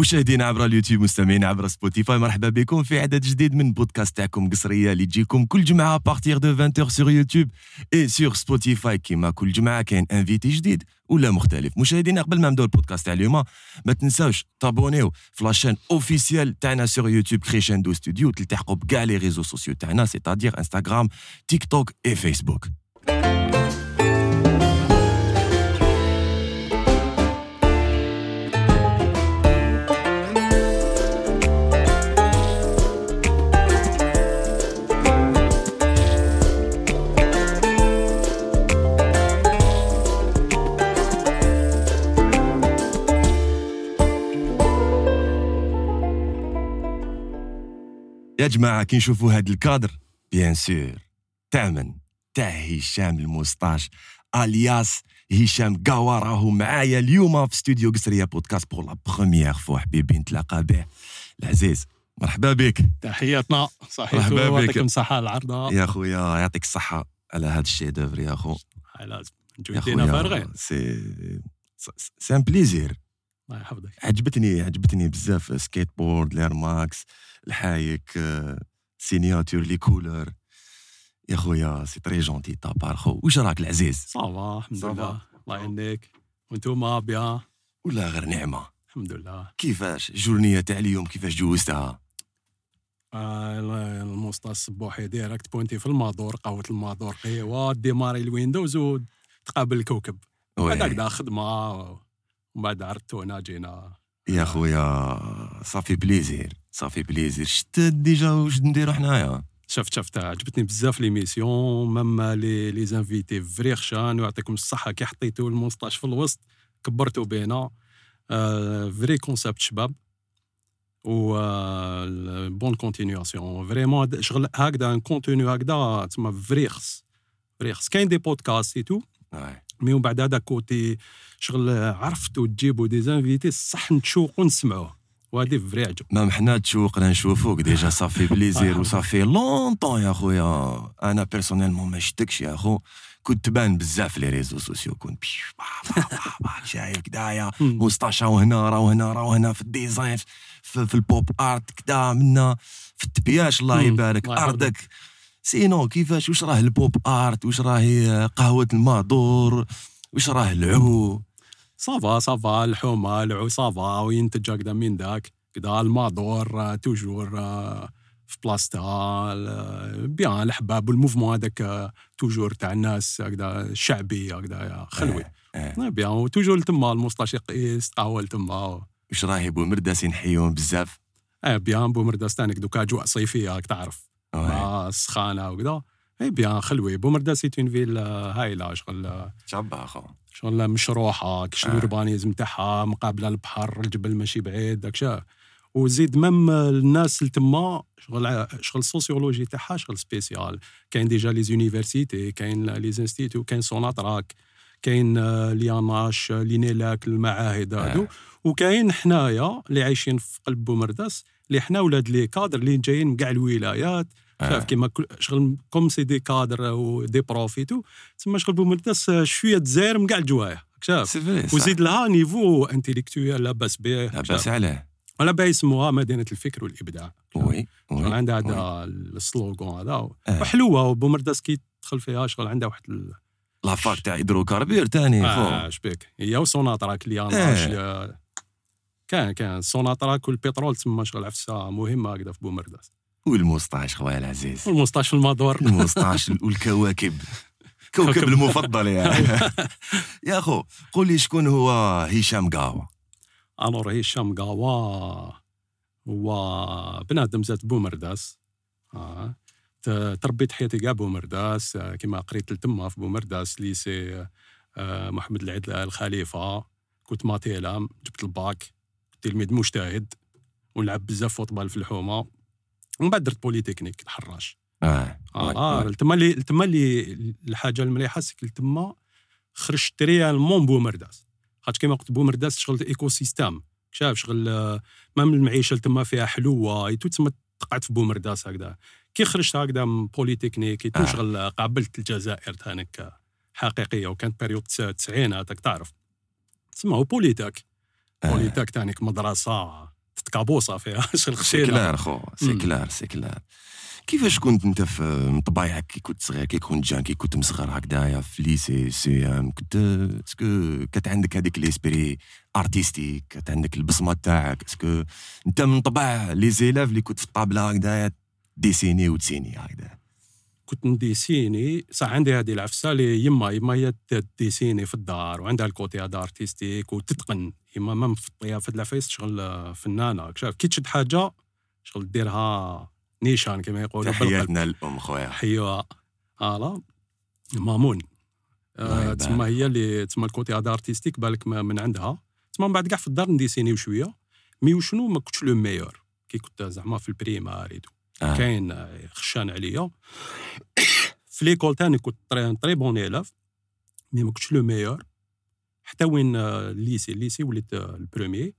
مشاهدينا عبر اليوتيوب مستمعين عبر Spotify مرحبا بكم في عدد جديد من بودكاست تاعكم قصرية اللي تجيكم كل جمعة partir de 20 sur YouTube et sur Spotify كيما كل جمعة كاين invité جديد ولا مختلف. مشاهدينا قبل ما نبداو البودكاست تاع اليوم ما تنساوش تابونيو في la chaîne officielle تاعنا sur YouTube Crescendo Studio تلتحقوا بكاع les réseaux sociaux تاعنا c'est-à-dire Instagram TikTok et Facebook يا جماعة كي نشوفوا هاد ال cadre. bien sûr تامن. تاع هشام الموسطاش alias هشام قاوا راهو معايا اليوم في استوديو قصرية بودكاست pour la première fois حبيبي نتلاقى به. العزيز مرحبا بك. تحياتنا. صحيح. يعطيكم الصحة العرضة يا خويا يعطيك الصحة على هاد الشي دوفر يا خو لازم جويتينا فارغين c'est c'est un plaisir الله يحفظك. عجبتني عجبتني بزاف skateboard l'Air Max الحايك signature les couleurs. يا خويا c'est très gentil تا بار خو. واش راك العزيز؟ ça va الحمد. لله. الله يعينك. وانتوما bien؟ ولا غير نعمة. الحمد لله. كيفاش ال journée تاع اليوم؟ كيفاش جوزتها؟ آه، ال- الموسطاش الصبوحي direct بوينتي في المادور قهوة المادور قهوة démarrer ال Windows وتقابل الكوكب. بعد oui. ومن بعد عرفتونا جينا يا خويا ça fait plaisir ça fait plaisir. شت déjà واش نديرو حنايا؟ شفت شفت. عجبتني بزاف l'émission même les les invités vrai خشان ويعطيكم الصحة كي حطيتو الموسطاش في الوسط كبرتو بينا. آه vrai concept شباب و bonne continuation. vraiment شغل هكذا un contenu هكذا تسمى vrai خص vrai خص كاين des podcasts et tout. mais ومن بعد هذا côté شغل عرفتوا تجيبوا des invités صح نتشوقوا نسمعوه وهذه vrai عجب. même حنا تشوقنا نشوفوك déjà. ça fait plaisir و ça fait longtemps يا خويا. أنا personnellement ما شتكش يا خو. كنت تبان بزاف les réseaux sociaux. كنت شايف كدايا. مستاشا وهنا راهو هنا راهو هنا في ال design في, في ال pop art كدا منا. في التبياش الله. يبارك. أرضك. سينو كيفاش؟ واش راه البوب آرت؟ واش راهي قهوة المهدور واش راه العو؟ صافا صافا الحومة العو صافا وينتج هكذا من ذاك. كدا المادور آه، توجور آه، في بلاصتها ال- بيان الحباب والموفمون هذاك آه، توجور تاع الناس هكذا الشعبي هكذا خلوي. آه. آه، بيان وتوجور تما الموسطاش يقيس قهوه تما واش راهي بومرداس نحيوهم بزاف؟ آه bien بومرداس تانيك دوكا اجواء صيفية راك تعرف. مع السخانه وكذا et bien خلوي بومرداس c'est une ville هايله شغل شابه خو شغل مشروحه كش. l'urbanisme تاعها مقابله البحر الجبل ماشي بعيد داك وزيد même الناس اللي تما شغل شغل ال sociologie تاعها شغل spéciale كاين déjà les universités كاين les instituts كاين Sonatrach كاين l'INH l'INELEC المعاهد هادو وكاين حنايا اللي عايشين في قلب بومرداس اللي حنا ولاد les cadres اللي جايين من كاع الولايات. آه. شاف كيما شغل comme si des cadres و des profs et tout تسمى شغل بومرداس آه، شوية تزاير من كاع الجوايه شاف؟ وزيد لها niveau intellectuel لاباس به. لاباس عليه. ولا با يسموها مدينة الفكر والإبداع. oui شغل oui عندها. هذا ال slogan هذا آه. وحلوة وبومرداس كي تدخل فيها شغل عندها واحد ال... la fac تاع hydrocarbures تاني آه شبيك. هي و Sonatrach اللي. أنا كان كان Sonatrach والبترول تما شغل عفسة مهمة هكذا في بومرداس. والموسطاش خويا العزيز. والموسطاش في المادور الموسطاش والكواكب. كوكب. المفضل يعني يا خو قول لي شكون هو هشام قاوا alors هشام قاوا هو بنادم زاد بومرداس. آه. تربيت حياتي كاع بومرداس. آه، كيما قريت لتما في بومرداس lycée آه، محمد العيد الخليفة كنت ماتيلا جبت الباك. تلميذ مجتهد ونلعب بزاف football في الحومة. ومن بعد درت بوليتكنيك الحراش. آه آه آه تما اللي تما اللي الحاجة المليحة سكل تما خرجت réellement بومرداس. خاطر كيما قلت بومرداس شغل écosystème شاف شغل آه، même المعيشة تما فيها حلوة et tout تما قعدت في بومرداس هكذا. كي خرجت هكذا من بوليتكنيك et tout آه. شغل آه، قابلت الجزائر تانيك حقيقية. وكانت période التسعينات تعرف. تسمى هو بوليتاك آه. بوليتاك تانيك مدرسة تتكابوسه فيها شغل c'est clair خو c'est. clair c'est clair كيفاش كنت انت في من طبايعك كي كنت صغير كي كنت jeune كي كنت مصغر هكذايا في lycée CEM كنت est-ce que كانت عندك هذيك l'esprit artistique كانت عندك البصمة تاعك est-ce que انت من طبع les élèves اللي كنت في الطابلة هكذايا ديسيني وتسيني هكذا كنت نديسيني صح عندي هذه العفسة اللي يما يما هي تديسيني في الدار وعندها ال côté هذا artistique وتتقن. يما même في الطيافه العفايس شغل آه، فنانة. شاف كي تشد حاجة شغل ديرها نيشان كما يقولوا. تحياتنا للأم خويا. حيوها voilà maman. آه،. تسمى هي اللي تسمى ال côté هذا artistique بالك ما- من عندها. تسمى من بعد كاع في الدار نديسينيو شوية. mais وشنو ما كنتش le meilleur. كي كنت زعما في ال primaire et tout. آه. كاين خشان عليا. في l'école تاني كنت très très bon élève mais ما كنتش le meilleur حتى وين ال lycée ال lycée وليت ال premier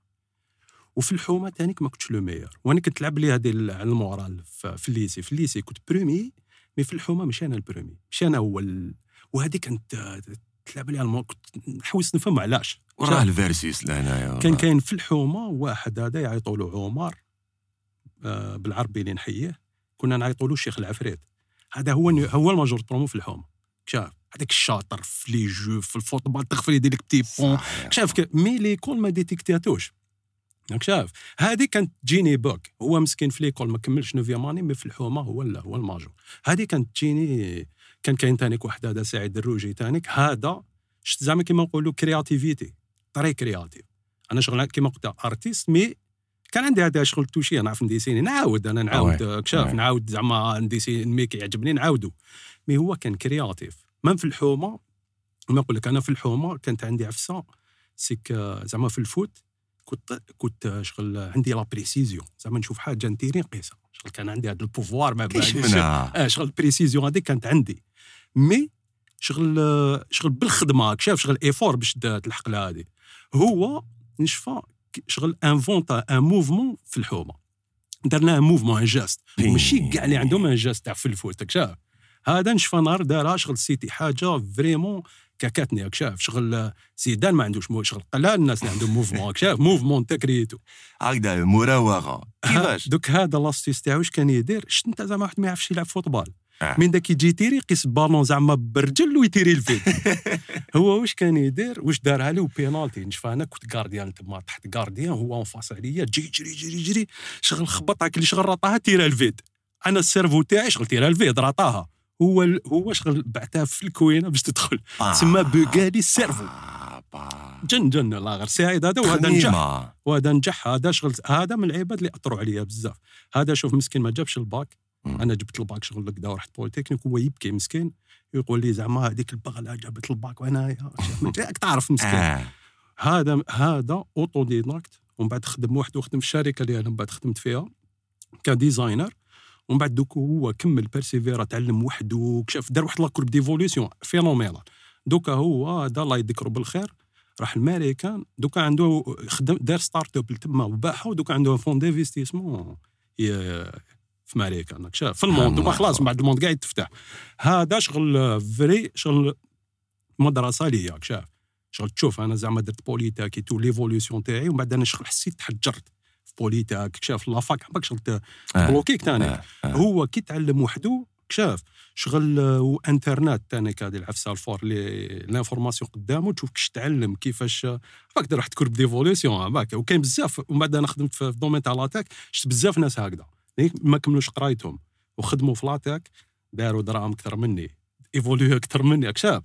وفي الحومة تاني ما كنتش le meilleur وأنا كنت نلعب لي هذه على ال moral في ال lycée في ال lycée كنت premier mais في الحومة مش أنا ال premier مش أنا هو ال... وهذه كانت تلعب لي على كنت نحوس نفهم علاش. وراه الفيرسيس لهنايا. كان كاين في الحومة واحد هذا يعيطوا له عمر. بالعربي اللي نحيه كنا نعيطوا له الشيخ العفريت. هذا هو هو ال major promo في الحومه شاف؟ هذاك الشاطر في les jeux في ال football تغفل يدير لك petit pont. شاف mais l'école ما ديتيكتاتوش. شاف هذه كانت تجيني bug. هو مسكين في l'école ما كملش neuvième année mais في الحومة هو لا هو ال major. هذه كانت تجيني كان كاين تانيك واحد هذا سعيد الروجي تانيك. هذا زعما كيما نقولوا créativité très créatif أنا شغل كيما قلت artiste mais كان عندي هذا شغل toucher نعرف نديسيني نعاود أنا نعاود. كشاف. نعاود زعما نديسي الميك يعجبني نعاودو mais هو كان créatif من في الحومة ما نقول لك أنا في الحومة كانت عندي عفسة c'est que آه، زعما في ال foot كنت كنت آه، شغل عندي la précision زعما نشوف حاجة نتيري نقيسها شغل كان عندي هذا ال pouvoir ما باليش. منها آه شغل ال précision هذيك كانت عندي mais شغل آه، شغل بالخدمة شاف شغل effort باش تلحق لها هذه هو نشفى شغل انفونتا un mouvement في الحومة. درنا un mouvement un geste. ماشي كاع اللي عندهم un geste تاع في ال foot شاف هذا نشفى نهار دارها شغل c'était حاجة vraiment كاكاتني راك شاف. شغل زيدان ما عندوش مو شغل قلال الناس اللي عندهم mouvement راك شاف. mouvement انت كريتو هكذا مراوغة. كيفاش؟ دوك هذا l'astuce تاعو اش كان يدير؟ شت انت زعما واحد ما يعرفش يلعب football. آه. من داك يجي يتيري يقيس بالون زعما برجل ويتيري ال vide هو واش كان يدير؟ واش دارها له بينالتي نشوف أنا كنت gardien تما تحت gardien هو en face عليا جي جري جري جري. شغل خبطها كل شغل رطاها تيرا ال vide أنا ال cerveau تاعي شغل تيرا ال vide رطاها. هو ال- هو شغل بعتها في الكوينة باش تدخل. تسمى بوغالي ال cerveau. آه،. جن جن الله غير. سعيد هذا وهذا نجح. وهذا نجح. هذا شغل هذا من العباد اللي أثروا عليا بزاف. هذا شوف مسكين ما جابش الباك. أنا جبت الباك شغل كذا ورحت بوليتكنيك وهو يبكي مسكين يقول لي زعما هذيك البغلة جابت الباك وأنا راك تعرف مسكين. آه. هذا هذا autodidacte ومن بعد خدم وحده وخدم في الشركة اللي أنا من بعد خدمت فيها ك designer. ومن بعد دوك هو كمل بيرسيفيرا تعلم وحده كشاف دار واحد la courbe d'évolution phénoménale دوكا هو هذا الله يذكره بالخير. راح الماريكان دوكا عنده خدم دار startup تما وباعها ودوكا عنده fonds d'investissement في ماريكان راك شاف في ال monde دوكا خلاص من بعد ال monde قاعد تفتح. هذا شغل vrai شغل مدرسة ليا راك شاف شغل تشوف أنا زعما درت بوليتاك tout l'évolution تاعي ومن بعد أنا شغل حسيت تحجرت. في بوليتاك شاف la fac عمرك شغل. بلوكيك تاني آه. آه. هو كي تعلم وحده شاف شغل وانترنت تاني هذه العفسه الفور لي l'information قدامه تشوف كيش تعلم كيفاش باك راح ta courbe d'évolution باك وكاين بزاف ومن بعد أنا خدمت في domaine تاع la tech شفت بزاف ناس هكذا. ما كملوش قرايتهم. وخدموا في la tech داروا دراهم أكثر مني إيفوليو أكثر مني. راك شاف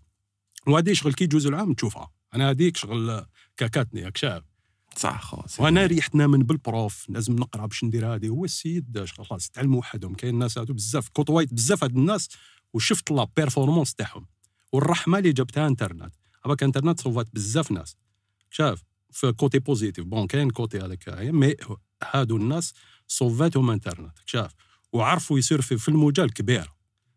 وهذه شغل كي يجوز العام تشوفها. أنا هذيك شغل كاكاتني راك شاف صح c'est وأنا ريحتنا من بال prof لازم نقرأ باش ندير هذه. هو السيد خلاص تعلموا وحدهم. كاين ناس هادو بزاف كوطويت بزاف هاد الناس وشفت la performance تاعهم. والرحمة اللي جبتها انترنت هذاك انترنت صوفات بزاف ناس. شاف في côté positif bon كاين côté هذاك mais هادو الناس صوفاتهم انترنت شاف؟ وعرفوا يسيرفي في المجال كبير.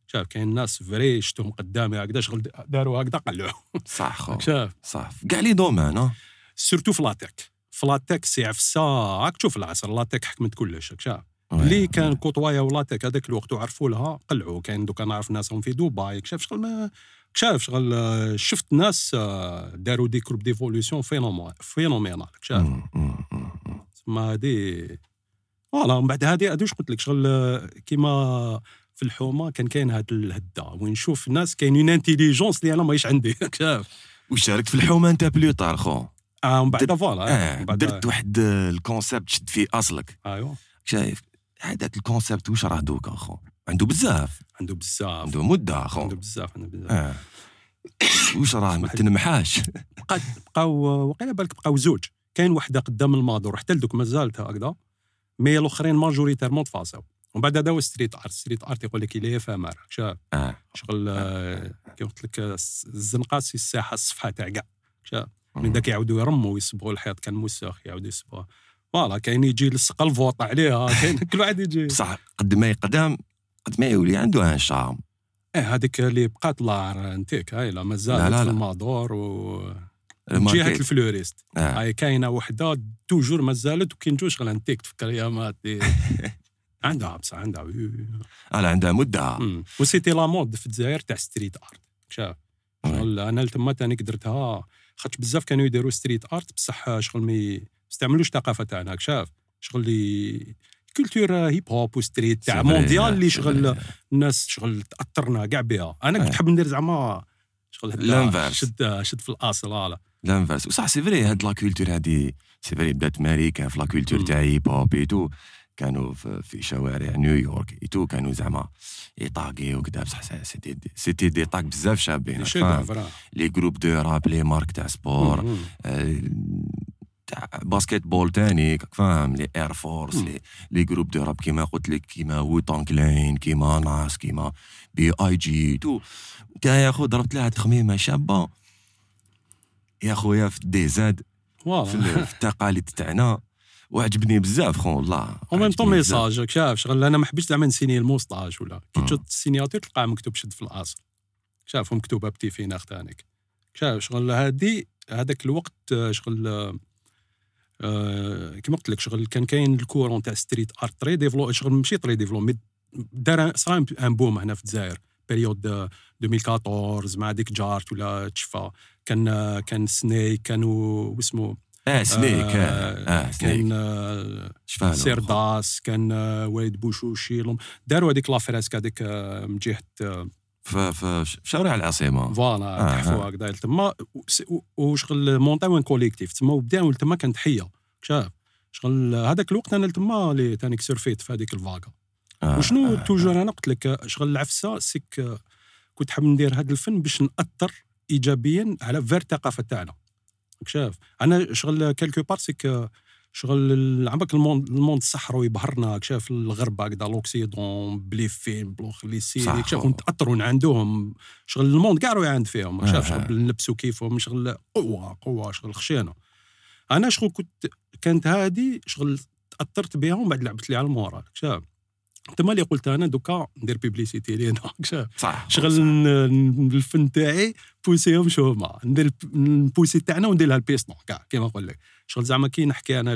شاف؟ كاين ناس vrai شفتهم قدامي هكذا شغل داروا هكذا قلعوا. صح خو. شاف؟ صح. في كاع les domaines surtout في la tech. في la tech c'est عفسه راك تشوف العصر. la tech حكمت كلش شاف. اللي كان كوطوايا و la tech هذاك الوقت وعرفوا لها قلعوا. كاين دوكا نعرف ناسهم في دبي شاف؟ شغل ما شاف شغل شفت ناس آه، داروا des courbes d'évolution phénoménales شاف. تسمى هادي voilà من بعد هادي هادي واش قلت لك؟ شغل آه، كيما في الحومة كان كاين هاد الهده وين نشوف الناس كاين une intelligence اللي أنا ماهيش عندي. شاف؟ وشاركت في الحومة un peu plus tard خو. آه من بعد voilà من بعد درت واحد آه، ال concept شد فيه أصلك. ايوا شايف؟ هذاك ال concept واش راه دوكا خو عنده بزاف. عنده بزاف. عنده مدة خو عنده بزاف عنده بزاف. آه. واش راه ما تنمحاش بقاو وقيلا بالك بقاو زوج. كاين وحدة قدام الماضور حتى لدوك مازالت هكذا. mais الأخرين majoritairement تفاصاو ومن بعد هذا هو street art street art يقول لك éphémère شاف آه. شغل آه، كي قلت لك آه، الزنقة c'est الساحة الصفحة تاع كاع من. داك يعاودوا يرموا ويصبغوا الحيط. كان موسخ يعاودوا يصبغوه voilà كاين يجي يلصق الفوط عليها. كاين كل واحد يجي. بصح قد ما يقدم قد ما يولي عنده un charme إيه هذيك اللي بقات l'antique هاي لا لا، في. المادور و جهه. ال fleuriste آه. هاي كاينة وحدة toujours مازالت وكي نجو شغل انتيك تفكر يا ماتي عندها بصح عندها oui. على عندها مدة. و c'était la mode في الجزائر تاع street art شاف شغل أنا تما تاني درتها خاطش بزاف كانوا يديروا street art بصح شغل ما يستعملوش الثقافه تاعنا شاف شغل culture hip hop و street تاع mondiale آه، اللي شغل. الناس شغل تأثرنا كاع بها أنا كنت آه. حاب ندير زعما شغل. شد شد في الأصل voilà لانفاس. وصح c'est vrai هاد la culture هادي c'est vrai بدات ماريكا في la culture. تاع hip hop et tout كانوا في, شوارع نيويورك et tout كانوا زعما يطاقي وكذا بصح c'était c'était des tags بزاف شابين les groupes de rap les marques تاع sport. آه، تاع basket-ball تاني فاهم؟ les Air Force. les les groupes de rap كيما قلت لك كيما Wu-Tang Clan كيما Nas كيما بي اي جي تو انت يا خو ضربت لها تخميمة شابة. يا خويا في دي زاد في, التقاليد تاعنا وعجبني بزاف خو والله. وميم عجبني طون. ميساج شاف شغل. أنا ما حبيتش زعما نسيني الموستاج ولا. كي مم. تشوف السيناتور تلقاه مكتوب شد في الأصل. شاف مكتوبه بتي فينا ختانك شاف شغل هادي هذاك الوقت آه، شغل آه، آه، كيما قلت لك شغل كان كاين الكورون تاع ستريت آرت تري ديفلو شغل ماشي تري ديفلو مي دار صرا ان بوم هنا في الجزائر. بيريود آه، 2014 مع ديك جارت ولا تشفى. كان آه، كان سنيك كانوا واسمو آه سنيك آه, آه كان آه، شفالو سير داس كان آه، والد بوشوشي داروا هذيك لافريسك هذيك آه، من جهة آه، في شوارع العاصمة. فوالا آه، تحفوا هكذا. تما وشغل مونطاو ان كوليكتيف. تما وبداو تما كانت حيه شاف. شغل هذاك الوقت أنا تما اللي تانيك سيرفيت في هذيك الفاكا. آه وشنو آه، toujours أنا قلت لك آه، شغل العفسة c'est que آه، كنت حاب ندير هذا الفن باش نأثر ايجابيا على vers الثقافه تاعنا شاف أنا شغل quelque part c'est que آه، شغل عمرك ال monde ال monde الصحراوي يبهرنا راك شاف الغرب هكذا l'Occident ب les films بلوخ les séries شاف ونتأثروا من عندهم شغل ال monde كاع يعند فيهم. راك شاف آه. شغل نلبسوا كيفهم شغل قوة قوة شغل خشينه أنا شغل كنت كانت هذه شغل تأثرت بها ومن بعد لعبت لي على المورال. شاف تما اللي قلت أنا دوكا ندير بيبليسيتي لينا. صح شغل الفن تاعي بوسيهم شو هما ندير الب- نبوسي تاعنا وندير لها البيستون كاع كيما نقول لك. شغل زعما كي نحكي أنا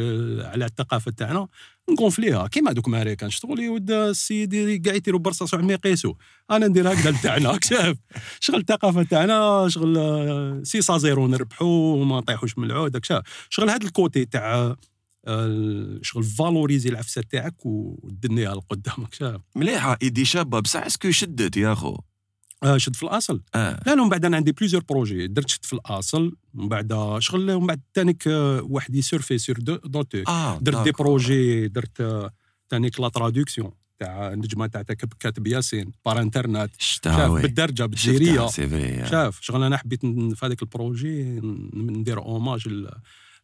على الثقافة تاعنا نكونفليها. كيما دوك ماريكان شغل يود السيدي كاع يديروا برصاص وعم يقيسوا أنا ندير هكذا تاعنا شاف شغل الثقافة تاعنا شغل سي سا زيرو نربحوا وما نطيحوش من العود شغل هذا ال côté تاع شغل valoriser العفسة تاعك ودنيها لقدامك مليحة إيدي شابة. بصح est-ce que شدت يا خو آه، شد في الأصل. آه. لا لا من بعد أنا عندي plusieurs projets درت شت في الأصل من بعد شغل من بعد تانيك آه، واحد يسيرفي سور دو دوتو. آه درت des. projets درت آه، تانيك la traduction تاع النجمه تاع كاتب- ياسين par internet شاف بالدرجة vrai شاف شغل أنا حبيت في هذاك ال projet ندير hommage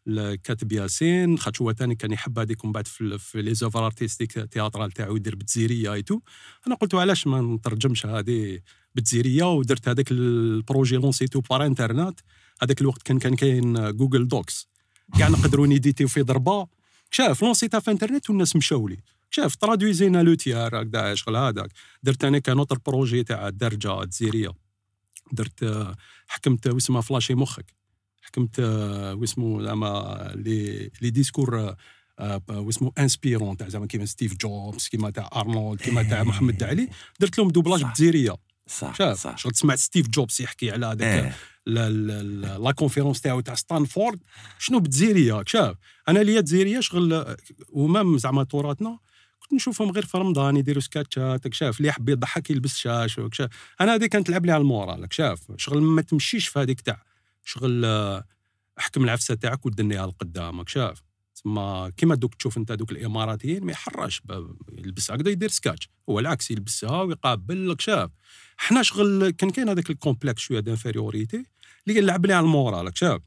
ل- لكاتب ياسين. خاطر هو ثاني كان يحب هذيك ومن بعد في, les œuvres artistiques théâtrales تاعو يدير بالجزيريه et tout أنا قلت علاش ما نترجمش هذه بالجزيريه ودرت هذاك ال projet لونسيتو par internet هذاك الوقت كان كان كاين Google Docs كاع نقدروا نيديتيو في ضربة. شاف لونسيتها في انترنت والناس مشاو لي شاف ترادويزينا le tiers هكذا شغل هذاك. درت أنا كان projet تاع الدرجة الجزيريه درت حكمت واسمها فلاشي مخك. حكمت آه، واسمو زعما les les discours آه، آه، واسمو inspirants تاع زعما كيما ستيف جوبز كيما تاع أرنولد كيما تاع محمد علي درت لهم doublage. بالجزيريه صح شاف؟ صح. شغل تسمع ستيف جوبز يحكي على هذاك إيه. la conférence تاعو تاع ستانفورد. شنو بالجزيريه شاف؟ أنا ليا تزيريه شغل و même زعما تراثنا كنت نشوفهم غير في رمضان يديروا سكاتشات شاف؟ اللي يحب يضحك يلبس شاش أنا هذه كانت تلعب لي على ال moral شاف؟ شغل ما تمشيش في هذيك تاع. شغل آه، احكم العفسة تاعك ودنيها لقدامك شاف؟ تسمى كيما دوك تشوف انت دوك الاماراتيين ما يحرش يلبس هكذا يدير سكاتش. هو العكس يلبسها ويقابل لك شاف؟ حنا شغل كان كاين هذاك ال complexe شوية d'infériorité اللي يلعب لي على ال moral شاف؟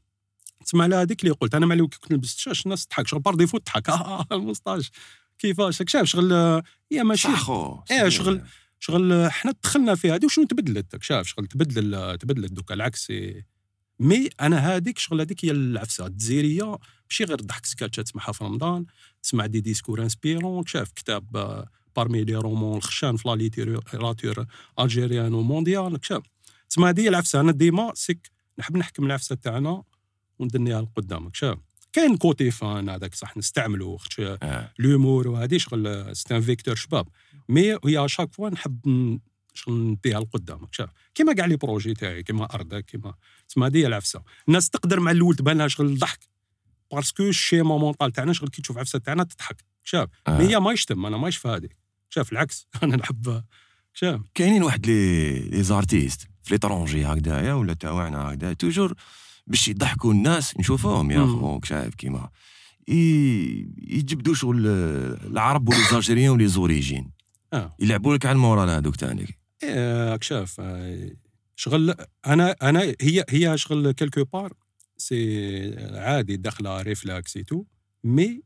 تسمع على هذيك اللي قلت أنا مع اللي كنت نلبس الشاش الناس تضحك شغل par défaut تضحك. آه المسطاش كيفاش؟ شاف؟ شغل آه، هي ماشي. صح خو إيه، شغل- شغل حنا دخلنا في هذه وشنو تبدلت؟ شاف؟ شغل تبدل تبدلت دوكا العكس. mais أنا هذيك شغل هذيك هي العفسة. الجزائرية ماشي غير ضحك سكاتشات تسمعها في رمضان تسمع des discours inspirants شاف كتاب parmi les romans الخشان في la littérature algérienne و mondiale شاف تسمع هذه هي العفسة. أنا ديما c'est que نحب نحكم العفسة تاعنا وندنيها لقدامك شاف كاين côté fun هذاك صح نستعملو خاطش آه. l'humour وهذه شغل c'est un vecteur شباب. mais هي chaque fois نحب شغل نديها لقدامك شاف؟ كيما كاع les projets تاعي كيما ارضك كيما تسمى هذه هي العفسة. الناس تقدر مع الأول تبان لها شغل ضحك. parce que ال schéma mental تاعنا شغل كي تشوف عفسة تاعنا تضحك شاف؟ آه. mais هي ما يشتم أنا مايش في هذيك شاف؟ العكس أنا نحب شاف؟ كاينين واحد لي les artistes في l'étranger هكذايا ولا تاعنا هكذا toujours باش يضحكوا الناس نشوفوهم يا même. خو شايف كيما. يجبدوا شغل العرب و les و les origines. آه. يلعبوا لك على ال moral هذوك تاني إيه، راك شاف آه، شغل أنا أنا هي هي شغل quelque part c'est عادي داخلة réflexe et tout mais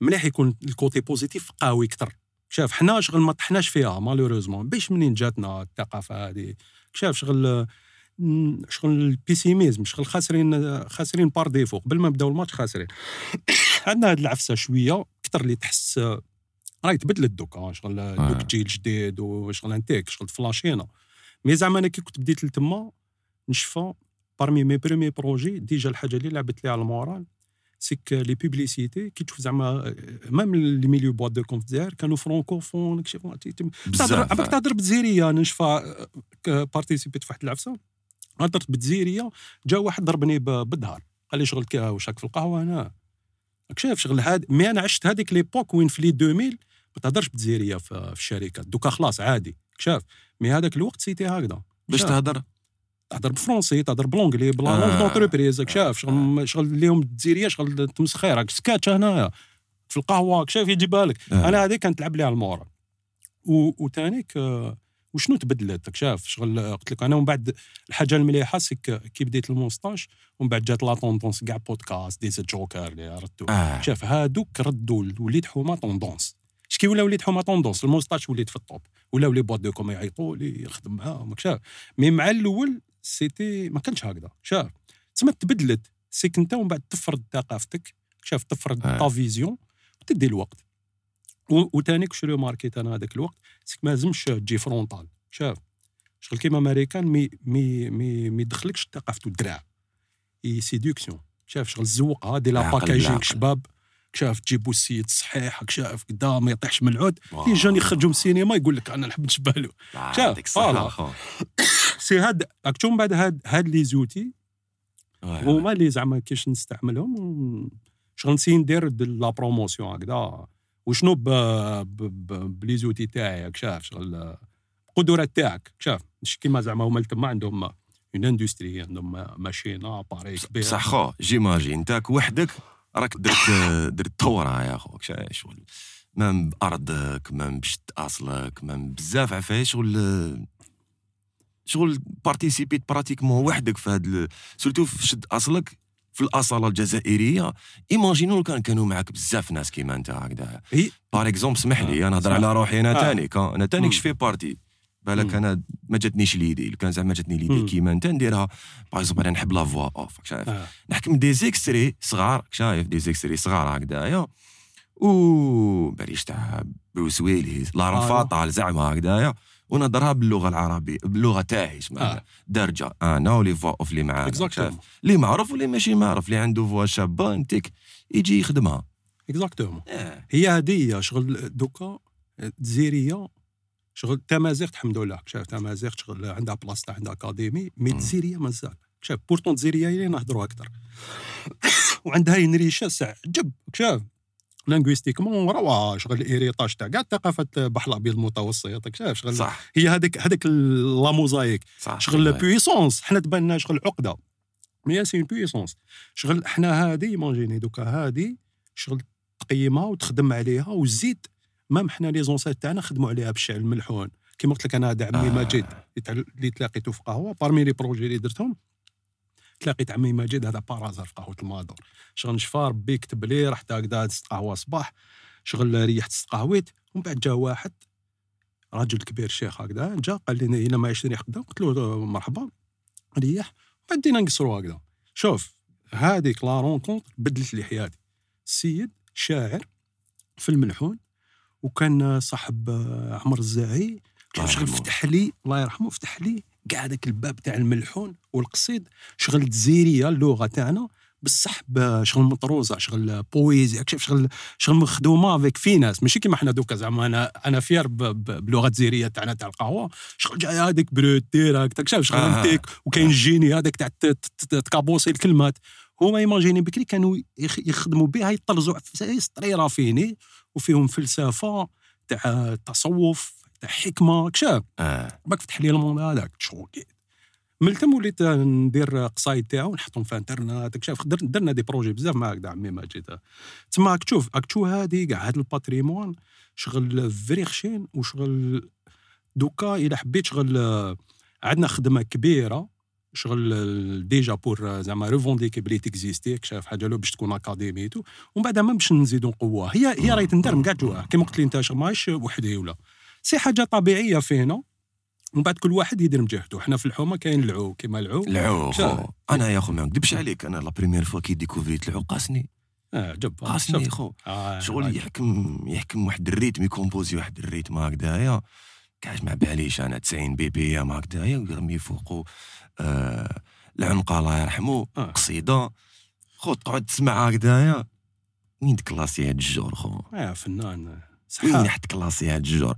مليح يكون ال côté positif قوي أكثر. شاف حنا شغل ما طحناش فيها malheureusement باش منين جاتنا الثقافة هذه؟ شاف شغل شغل ال pessimisme شغل خاسرين خاسرين par défaut قبل ما نبداو الماتش خاسرين. عندنا هاد العفسة شوية أكثر اللي تحس راهي تبدلت دوكا شغل دوك جيل جديد وشغل انتيك شغل فلاشينا mais زعما أنا كي كنت بديت لتما نشفى parmi mes premiers projets déjà الحاجة اللي لعبت لي على ال moral c'est que les publicités كي تشوف زعما même les milieux boîtes de com دير كانوا francophones كشي تهضر عباك تهضر بتزيريه أنا نشفى بارتيسيبيت في واحد العفسة. هضرت بتزيريه جا واحد ضربني ب- بالظهر قال لي شغل واش راك في القهوة هنا. راك شايف شغل هاد mais أنا عشت هذيك l'époque وين في les 2000 ما تهضرش بتزيريه في, في الشركات دوكا خلاص عادي. شاف mais هذاك الوقت c'était هكذا. باش. تهضر؟ تهضر بال français تهضر بال anglais بلا آه. d'entreprise راك شاف شغل شغل اليوم الجزائريه شغل تمسخير. راك سكاتش هنايا في القهوة راك شايف يجيبها لك. آه. أنا هذه كانت تلعب لي على ال moral و- وتانيك آه، وشنو تبدلت راك شاف شغل آه، قلت لك أنا ومن بعد الحاجة المليحة c'est que كي بديت الموستاش ومن بعد جات la tendance كاع podcast DZjoker اللي ردوا آه. شاف هادوك ردوا وليد حومة tendance. شكي ولا وليد حومة tendance؟ الموستاش وليت في ال top. ولاو les boîtes de com يعيطوا لي يخدم معاهم شاف. mais مع الأول c'était ما كانش هكذا. شاف. تسمى تبدلت. c'est que أنت ومن بعد تفرض ثقافتك شاف تفرض آه. ta vision وتدي الوقت. و- وتانيك شنو ماركيت أنا هذاك الوقت. c'est que ما لازمش تجي frontale شاف؟ شغل كيما امريكان mais mais mais ما يدخلكش ثقافته الدراع. et séduction شاف شغل الزوقه de la packaging. شباب. شاف تجيبوا السيد الصحيح راك شاف قدام ما يطيحش من العود. les jeunes يخرجوا من السينما يقول لك أنا نحب نشبه له شاف،. c'est هاد راك تشوف من بعد هاد هاد les outils. هما اللي زعما كيش نستعملهم. شغل نسي ندير la promotion هكذا. وشنو ب- ب- ب- ب les outils تاعي شاف شغل القدرات تاعك شاف كيما زعما هما تما عندهم une industrie عندهم ماشينه باري كبير. بصح خو j'imagine انت وحدك راك درت درت ثوره يا شا- شغل. même بأرضك même بشت اصلك même بزاف عفايس شغل شغل بارتيسيبيت pratiquement وحدك في هاد surtout في شد أصلك. في الاصاله الجزائرية imaginons كان كانوا معاك بزاف ناس كيما أنت هكذا par exemple سمح لي آه، أنا نهضر. على روحي أنا آه. تانيك آه، أنا تانيك. je fais partie بالك. أنا ما جاتنيش l'idée لو كان زعما جاتني l'idée. كيما أنت نديرها par exemple أنا نحب la voix off شايف آه. نحكم des extraits صغار شايف des extraits صغار هكذايا و بريش تاع بروس ويليز l'arme آه. fatale زعما هكذايا ونهضرها باللغة العربية باللغة تاعي اسمها آه. درجة أنا و les voix off اللي معانا اللي معروف واللي ماشي معروف اللي عنده voix شابة انتك يجي يخدمها. exactement آه. هي هذه شغل دوكا الجزائريه شغل تمازيغ الحمد لله. شاف تمازيغ شغل عندها بلاصتها عندها académie mais. تزيرية مازال. شاف pourtant تزيرية هي اللي نهضروا أكثر. وعندها une richesse عجب شاف. linguistiquement روعه شغل ال héritage تاع كاع الثقافه البحر الأبيض المتوسط شغل؟ صح. هي هذيك هذيك la mosaïque. شغل puissance حنا تبان لنا شغل عقدة. mais c'est puissance شغل حنا هادي imaginez دوكا هادي شغل تقيمها وتخدم عليها وزيد même حنا les ancêtres تاعنا خدموا عليها بالشعر الملحون كيما قلت لك أنا هذا عمي آه. ماجد اللي تلاقيته في قهوه parmi les projets اللي درتهم تلاقيت عمي ماجد هذا par hasard في قهوه المادور شغل نشفى ربي كتب لي رحت هكذا دزت قهوة صباح. شغل ريحت استقهويت ومن بعد جا واحد راجل كبير شيخ هكذا جا قال لي الا ما يشتري قدام قلت له مرحبا ريح. بعد بدينا نقصروا هكذا. شوف هذيك la rencontre بدلت لي حياتي. السيد شاعر في الملحون وكان صاحب آه، عمر الزاهي الله شغل. فتح لي الله يرحمه فتح لي كاع هذاك الباب تاع الملحون والقصيد شغل تزيريه اللغة تاعنا بصح شغل مطروزة شغل بويزي شوف شغل شغل مخدومة افيك في ناس ماشي كيما حنا دوكا زعما أنا أنا فير بلغة الجزائريه تاعنا تاع القهوة. شغل جاي هذيك بروت دير هكاك شاف شغل آه. انتيك وكاين الجيني هذاك تاع تكابوسي الكلمات. هما ايماجيني بكري كانوا يخ- يخدموا بها يطلزوا في سطريره فيني وفيهم فلسفة تاع تصوف تاع حكمة كشاف. آه. باك فتح لي الموند هذاك تشوكيت من التم وليت ندير قصايد تاعو نحطهم في انترنت شاف در- درنا des projets بزاف مع هكذا عمي ماجد تما راك تشوف راك تشوف هادي كاع هاد ال patrimoine شغل vrai خشين وشغل دوكا إلا حبيت شغل آه، عندنا خدمة كبيرة شغل آه، déjà pour آه، زعما revendiquer بلي تكزيستي شاف حاجة لو باش تكون académique tout ومن بعد ما باش نزيدو نقوها هي هي راهي تندر من كاع جواها كيما قلت لي انت شغل ماهيش وحدي ولا. c'est حاجة طبيعية فينا ومن بعد كل واحد يدير من جهته حنا في الحومة كاين العو كيما العو. العو أنا يا خو ما نكذبش عليك. أنا la première fois كي ديكوفريت العو قاسني. آه جب قاسني. خو. آه شغل راجل. يحكم يحكم واحد ال rythme يكومبوزي واحد ال rythme هكذايا. كاش ما باليش أنا 90 BPM هكذايا ويرمي فوقو آه العنقى الله يرحمه آه. قصيدة. خو تقعد تسمع هكذايا. وين تكلاسي هاد الجور خو؟ آه فنان. وين صح راح تكلاسي هاد الجور؟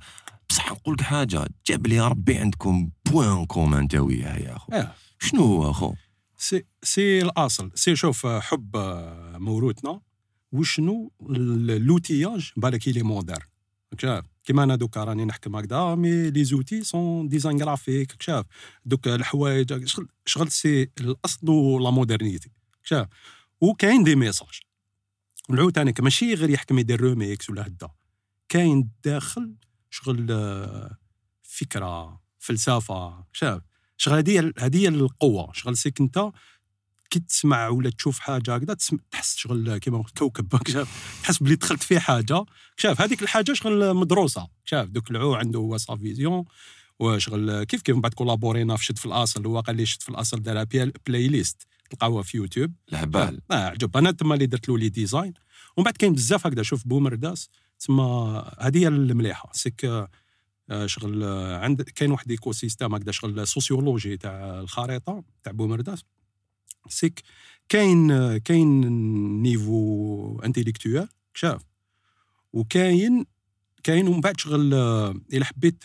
بصح نقول لك حاجة جاب لي ربي عندكم point commun انت وياه يا خو آه. شنو هو خو سي سي الأصل. c'est شوف آه، حب آه، موروثنا. وشنو l'outillage بالك لي moderne شاف كيما أنا دوكا راني نحكم هكذا mais les outils sont design graphique شاف دوك الحوايج شغل شغل c'est الأصل ولا modernité. شاف وكاين des messages. العو تاني ماشي غير يحكم يدير روميكس ولا هدا. كاين داخل شغل فكرة فلسفة شاف. شغل هذه هذه القوة. شغل c'est que أنت كي تسمع ولا تشوف حاجة هكذا تحس شغل كيما كوكب. شاف؟ تحس بلي دخلت في حاجة. شاف؟ هذيك الحاجة شغل مدروسة. شاف؟ دوك العو عنده هو sa vision وشغل كيف كيف من بعد كولابورينا في شد في الأصل. هو قال لي شد في الأصل دارها playlist تلقاوها في يوتيوب. الهبال. آه عجب. أنا تما اللي درت له les designs ومن بعد كاين بزاف هكذا. شوف بومرداس تما هذه هي المليحة. c'est que آه، شغل آه، عند كاين واحد écosystème هكذا شغل sociologie تاع الخريطة تاع بومرداس c'est que كاين آه، كاين niveau intellectuel شاف وكاين كاين ومن بعد شغل إلا حبيت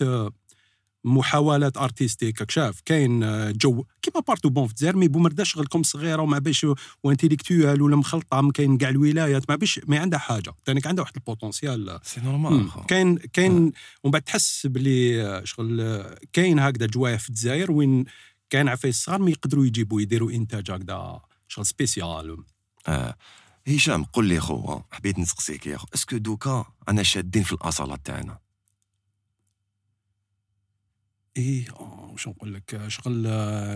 محاولات artistique شاف كاين آه، جو. كيما partout bon في الجزائر mais بومرداس شغلكم صغيرة وما باش و intellectuel ولا مخلطة ما كاين كاع الولايات ما باش ما عندها حاجة. تانيك عندها واحد ال potentiel c'est normal كاين كاين ومن بعد تحس بلي آه، شغل آه، كاين هكذا جوايه في الجزائر وين كاين عفايس صغار ما يقدروا يجيبوا يديروا إنتاج هكذا شغل spécial آه. هشام قل لي خو حبيت نسقسيك يا خو est-ce que دوكا أنا شادين في الاصالات تاعنا؟ إيه آه، واش نقول لك شغل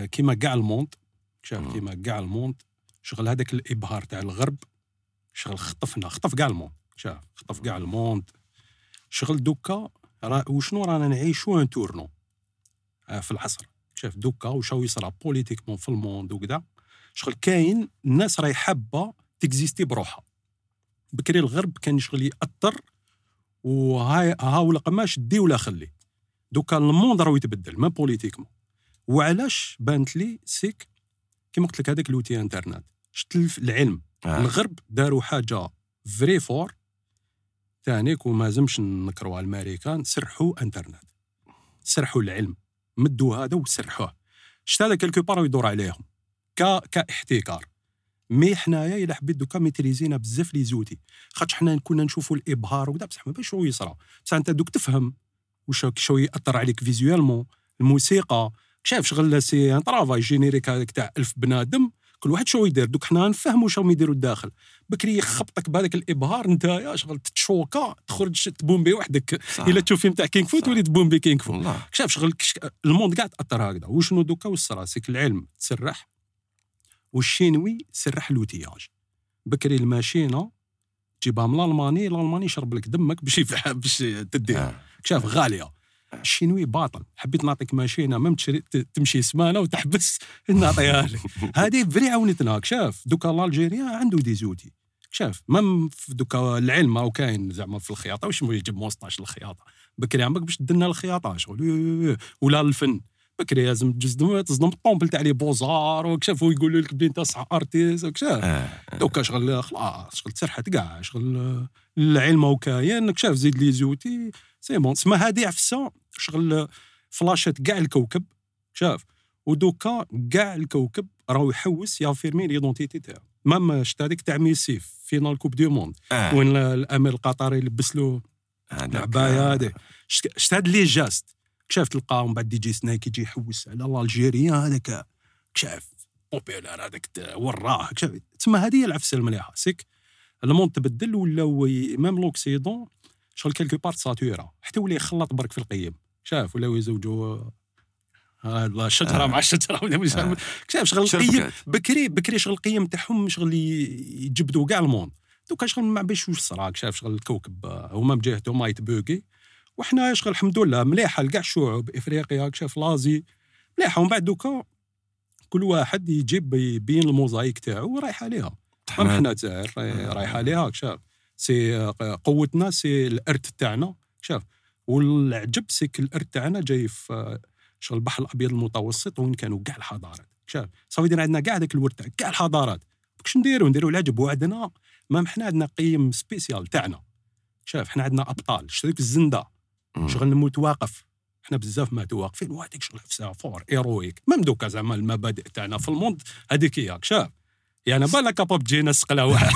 كيما كاع ال monde شاف. كيما كاع ال monde شغل هذاك الإبهار تاع الغرب شغل خطفنا خطف كاع ال monde شاف خطف كاع ال monde شغل دوكا وشنو رانا نعيشو un tournant؟ آه، في العصر. شاف دوكا وشاو يصرى politiquement في ال monde وكذا شغل كاين الناس راهي حابة تكزيستي بروحها. بكري الغرب كان شغل يأثر وهاي ها ولا قماش دي ولا خلي. دوكا الموند راهو يتبدل ما بوليتيكمون وعلاش بانت لي سيك؟ كيما قلت لك هذاك لوتي انترنت. الف- العلم. آه. الغرب داروا حاجة فري فور ثانيك وما زمش نكروها الأمريكان سرحوا انترنت. سرحوا العلم. مدوا هذا وسرحوه. شتا هذا كالكو بار يدور عليهم. ك كاحتكار. مي حنايا إلا حبيت دوكا ميتريزينا بزاف لي زوتي. خاطش حنا كنا نشوفوا الإبهار وكذا بصح ما باش يصرى. بصح أنت دوك تفهم. واش شو يأثر عليك visuellement. الموسيقى شاف شغل c'est un travail générique هذاك تاع ألف بنادم كل واحد شو يدير؟ دوك حنا نفهموا شو يديروا الداخل. بكري يخبطك بهذاك الإبهار انت يا شغل تتشوكا تخرج تبومبي وحدك. إلا تشوف فيلم تاع كينغ فو تولي تبومبي كينغ فو. شاف شغل ال monde كاع تأثر هكذا. وشنو دوكا؟ واش صرا c'est que العلم تسرح. والشينوي سرح l'outillage بكري الماشينة تجيبها من الالماني الألماني يشرب لك دمك باش باش تديها آه. شاف غالية. الشينوي باطل. حبيت نعطيك ماشينه ما تمشي سمانة وتحبس نعطيها لك هذه vrai عاونتنا شاف دوكا l'Algérien عنده des outils. شاف même دوكا العلم أو كاين زعما في الخياطة. واش يجيب موسطاش الخياطة؟ بكري عمك باش دنا الخياطة شغل ولا الفن. بكري لازم تصدم تصدم الطومبل تاع les beaux-arts وكشاف ويقولوا لك بلي انت صح artiste وكشاف. آه، آه. دوكا شغل خلاص شغل تسرحت كاع شغل العلم وكاين كشاف زيد les outils. c'est bon تسمى هذه عفسة شغل فلاشات كاع الكوكب شاف ودوكا كاع الكوكب راهو يحوس ي affirmer l'identité تاعو. même شتا هذيك تاع ميسي finale coupe du monde آه. وين الأمير القطري لبس له العباية هذه. شتا هاد les gestes؟ كشاف تلقاه من بعد DJ Snake يجي يحوس على ال algérien هذاك كشاف populaire هذاك وراه كشاف. تسمى هذه هي العفسة المليحة. c'est que le monde تبدل ولا même l'Occident شغل quelque part saturé حتى ولا يخلط برك في القيم. شاف ولاو يزوجوا هذا الشجره آه. مع الشجره آه. شاف شغل القيم بكري بكري شغل القيم تاعهم شغل يجبدوا كاع الموند. دوكا شغل ما باش واش صراك شاف شغل الكوكب هما بجهتهم ما يتبوكي. وحنا شغل الحمد لله مليحة. لكاع الشعوب إفريقيا شاف l'Asie مليحة. ومن بعد دوكا كل واحد يجيب يبين الموزايك تاعو ورايح عليها. حنا الجزائر رايح عليها شاف. سي قوتنا سي الارث تاعنا شاف. والعجب c'est que الارث تاعنا جاي في شغل البحر الأبيض المتوسط وين كانوا كاع الحضارات شاف. ça veut dire عندنا كاع هذاك الورث تاع كاع الحضارات. كش نديرو؟ نديرو العجب. وعندنا ما حنا عندنا قيم سبيسيال تاعنا شاف. حنا عندنا أبطال. شريك الزندة. شغل نموت واقف حنا بزاف ماتوا واقفين وهذيك شغل حفسه فور؟ إيرويك. ميم دوكا زعما المبادئ تاعنا في الموند هذيك هي شاف؟ يعني بالك كاباب تجينا سقلا واحد.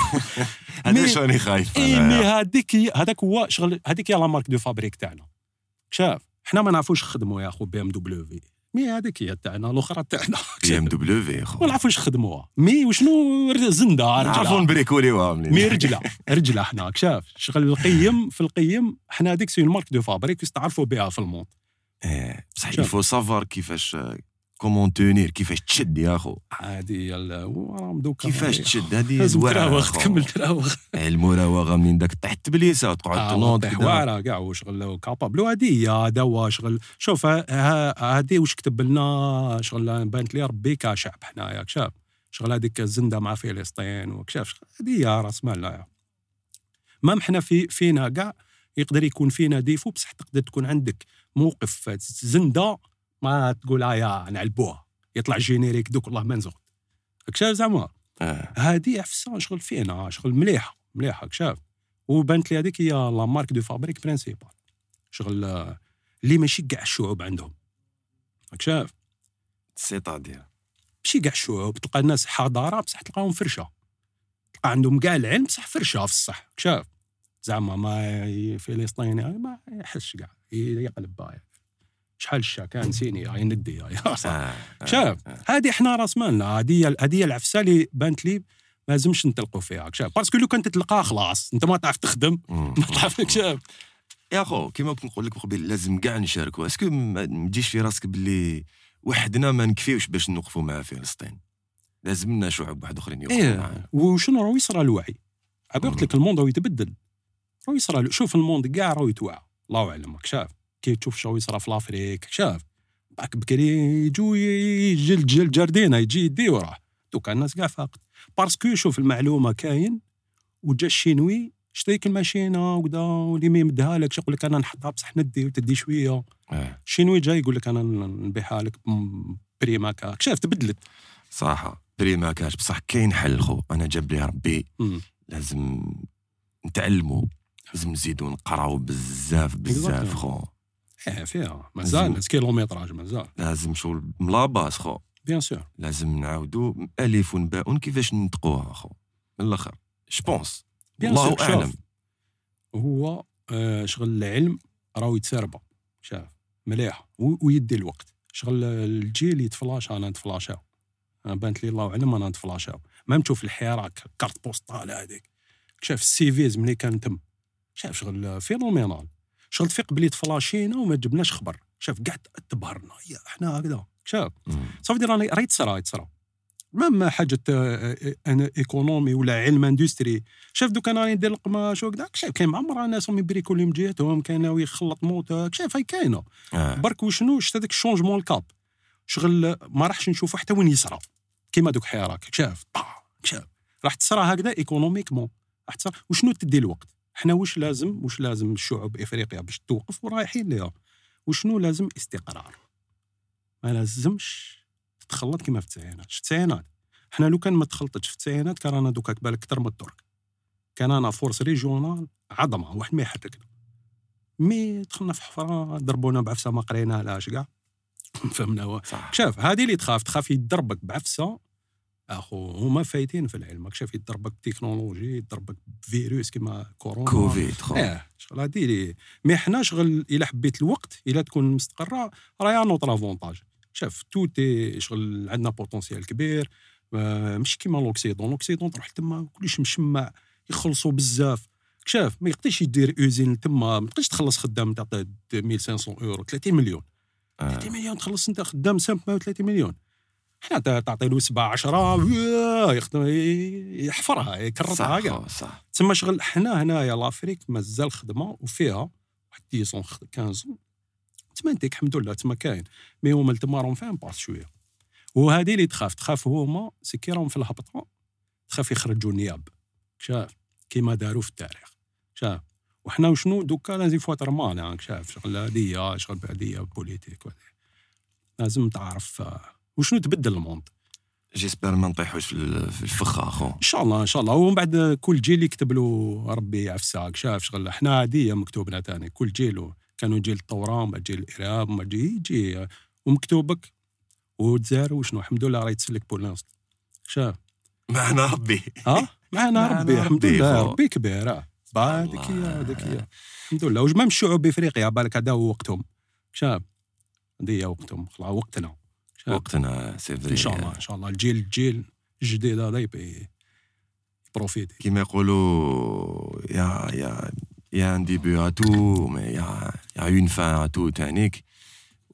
هذا شوني خايف إي مي هذيك هذاك هو شغل هذيك هي لا مارك دو فابريك تاعنا. شاف؟ حنا ما نعرفوش نخدموا يا أخو بي إم دبليو في. mais هذيك هي تاعنا الأخرى تاعنا. BMW في ما نعرفوش نخدموها mais وشنو زندة نعرفوا نبريكوليوها mais رجلة رجلة حنا شاف شغل القيم في القيم حنا هذيك c'est marque de fabrique تعرفوا بها في ال monde إيه بصح il faut savoir كيفاش comment tenir كيفاش تشد يا أخو؟ هذه دوكا. كيفاش تشد؟ هذه لازم تراوغ تكمل تراوغ. المراوغة من داك؟ تحت التبليسه وتقعد آه تنوض واعرة كاع وشغل كابابل وهذه هي هذا شغل شوف هذه واش كتب لنا؟ شغل بانت لي ربي كشعب حنايا شاف شغل هذيك الزنده مع فلسطين وكشاف هذه هي رأس مالنا ما حنا في فينا كاع يقدر يكون فينا ديفو بصح تقدر تكون عندك موقف زندة ما تقول آه يا نعلبوها يطلع جينيريك دوك والله ما نزغ كشاف زعما؟ آه. هذه عفسه شغل فينا شغل مليحه مليحه كشاف. وبانت لي هذيك هي la marque de fabrique principale. شغل اللي ماشي كاع الشعوب عندهم. شاف c'est-à-dire ماشي كاع الشعوب تلقى الناس حضارة بصح تلقاهم فرشة. تلقى عندهم كاع العلم بصح فرشة في الصح. شاف زعما ما فلسطيني ما يحسش كاع يقلب بايع. شحال الشا كان نسيني هاي ندي هاي شاف آه. هذه إحنا راس مالنا هذه هذه العفسه اللي بانت لي ما لازمش نتلقوا فيها. شاف parce que لو كنت تلقاه خلاص أنت ما تعرف تخدم. ما تعرف شاف. يا خو كيما كنت نقول لك قبل لازم كاع نشاركوا est-ce que ما تجيش في راسك باللي وحدنا ما نكفيوش باش نوقفوا مع فلسطين. لازم لنا شعوب واحد آخرين يوقفوا إيه. وشنو راهو يصرى الوعي؟ عبرت لك ال monde راهو يتبدل. راهو يصرى شوف ال monde كاع راهو يتوعى. الله اعلم شاف. كي تشوف شو يصرى في l'Afrique شاف؟ باك بكري يجو يجي الجل جاردينا يجي يدي وراه. دوكا الناس كاع فاقد. باسكو شوف المعلومة كاين وجا الشينوي شريك الماشينة وكذا واللي ما يمدها لك يقول لك أنا نحطها بصح ندي وتدي شوية. آه. الشينوي جاي يقول لك أنا نبيعها لك بريما كاك شاف تبدلت. صح بريما كاش بصح كاين حل خو. أنا جاب لي ربي. لازم نتعلموا لازم نزيدوا نقراو بزاف بزاف خو. إيه فيها مازال kilométrage مازال. لازم شغل ملاباس خو. bien sûr لازم نعاودوا الف باء كيفاش ننطقوها خو؟ من الأخر je pense الله أعلم. هو آه، شغل العلم راهو يتسربى شاف؟ مليح. ويدي الوقت. شغل الجيل يتفلاش أنا نتفلاشاو. أنا بانت لي الله أعلم أنا نتفلاشاو. ما تشوف الحراك carte postale هذيك شاف السيفيز ملي كان تم. شاف شغل فينومينال. شغل تفيق بلي تفلاشينا وما جبناش خبر. شاف قاعد تبهرنا. يا إحنا هكذا. شاف. صافي راني راه يتصرى يتصرى مام حاجة آه، آه، أنا إيكونومي ولا علم إندستري. شاف دوك أنا راني ندير القماش وكذا شاف كاين معمر ناس راهم يبريكولي من جهتهم كاين يخلط موطا شاف هاي كاينة. آه. برك وشنو؟ شتا داك الشونجمون الكاب. شغل ما راحش نشوفه حتى وين يصرى كيما دوك حراك شاف. شاف. راح تصرى هكذا économiquement. راح تصرى وشنو تدي الوقت؟ حنا واش لازم؟ واش لازم الشعوب افريقيا باش توقف ورايحين ليها؟ وشنو لازم؟ استقرار. ما لازمش تتخلط كيما في التسعينات. في التسعينات؟ حنا لو كان ما تخلطتش في التسعينات كان رانا دوكا بالك أكثر من الترك. كان أنا force régionale عظمة واحد ما يحركنا mais دخلنا في حفرة ضربونا بعفسة ما قرينا لاش كاع فهمنا شاف هذه اللي تخاف تخاف يضربك بعفسة أخو هما فايتين في العلم. راك شاف يضربك بتكنولوجي يضربك بفيروس كيما كورونا. كوفيد آه شغل هادي mais حنا شغل إلا حبيت الوقت إلا تكون مستقرة راهي notre avantage شاف تو تي شغل عندنا potentiel كبير. آه، مش كيما l'Occident l'Occident تروح تما كلش مشمع يخلصوا بزاف. شاف ما يقدرش يدير usine تما. ما تقدرش تخلص خدام تعطيه 2500 يورو 30 مليون. آه. 30 مليون تخلص انت خدام simple 30 مليون. حنا تعطي له 7 10 ياه، يخدم يحفرها يكرطها صح كاع صح. تسمى شغل حنا هنايا l'Afrique مازال خدمة وفيها واحد 10 15 تما أنت الحمد لله تما كاين. mais هما تما راهم فاهم باس شوية. وهذه اللي تخاف تخاف هما c'est que راهم في الهبطة تخاف يخرجوا نياب شاف؟ كيما داروا في التاريخ. شاف؟ وحنا وشنو؟ دوكا لازم faut vraiment يعني شاف؟ شغل هذه شغل هذه politique. لازم تعرف آه، وشنو تبدل ال monde j'espère ما نطيحوش في ال- في الفخ اخو إن شاء الله إن شاء الله. ومن بعد كل جيل يكتب له ربي يعفسك شاف شغل. إحنا عادية مكتوبنا ثاني كل جيل كانوا جيل الثوره ما جيل الإرهاب ما جي يجي ومكتوبك. وتزار وشنو؟ الحمد لله راه يتسلك بولانس شاف. معنا ربي. ها؟ معنا ربي. الحمد لله. ربي كبير. با هذيك هي. هذيك هي الحمد لله. وجمام الشعوب إفريقيا. بالك هذا هو وقتهم. شاف. هذه هي وقتهم. خلاص وقتنا. وقتنا c'est إن شاء الله إن شاء الله. الجيل الجيل الجديد هذا يبي profiter. كيما يقولوا يا يا يا ان ديبي ا تو مي يا يا اون فان ا تو تانيك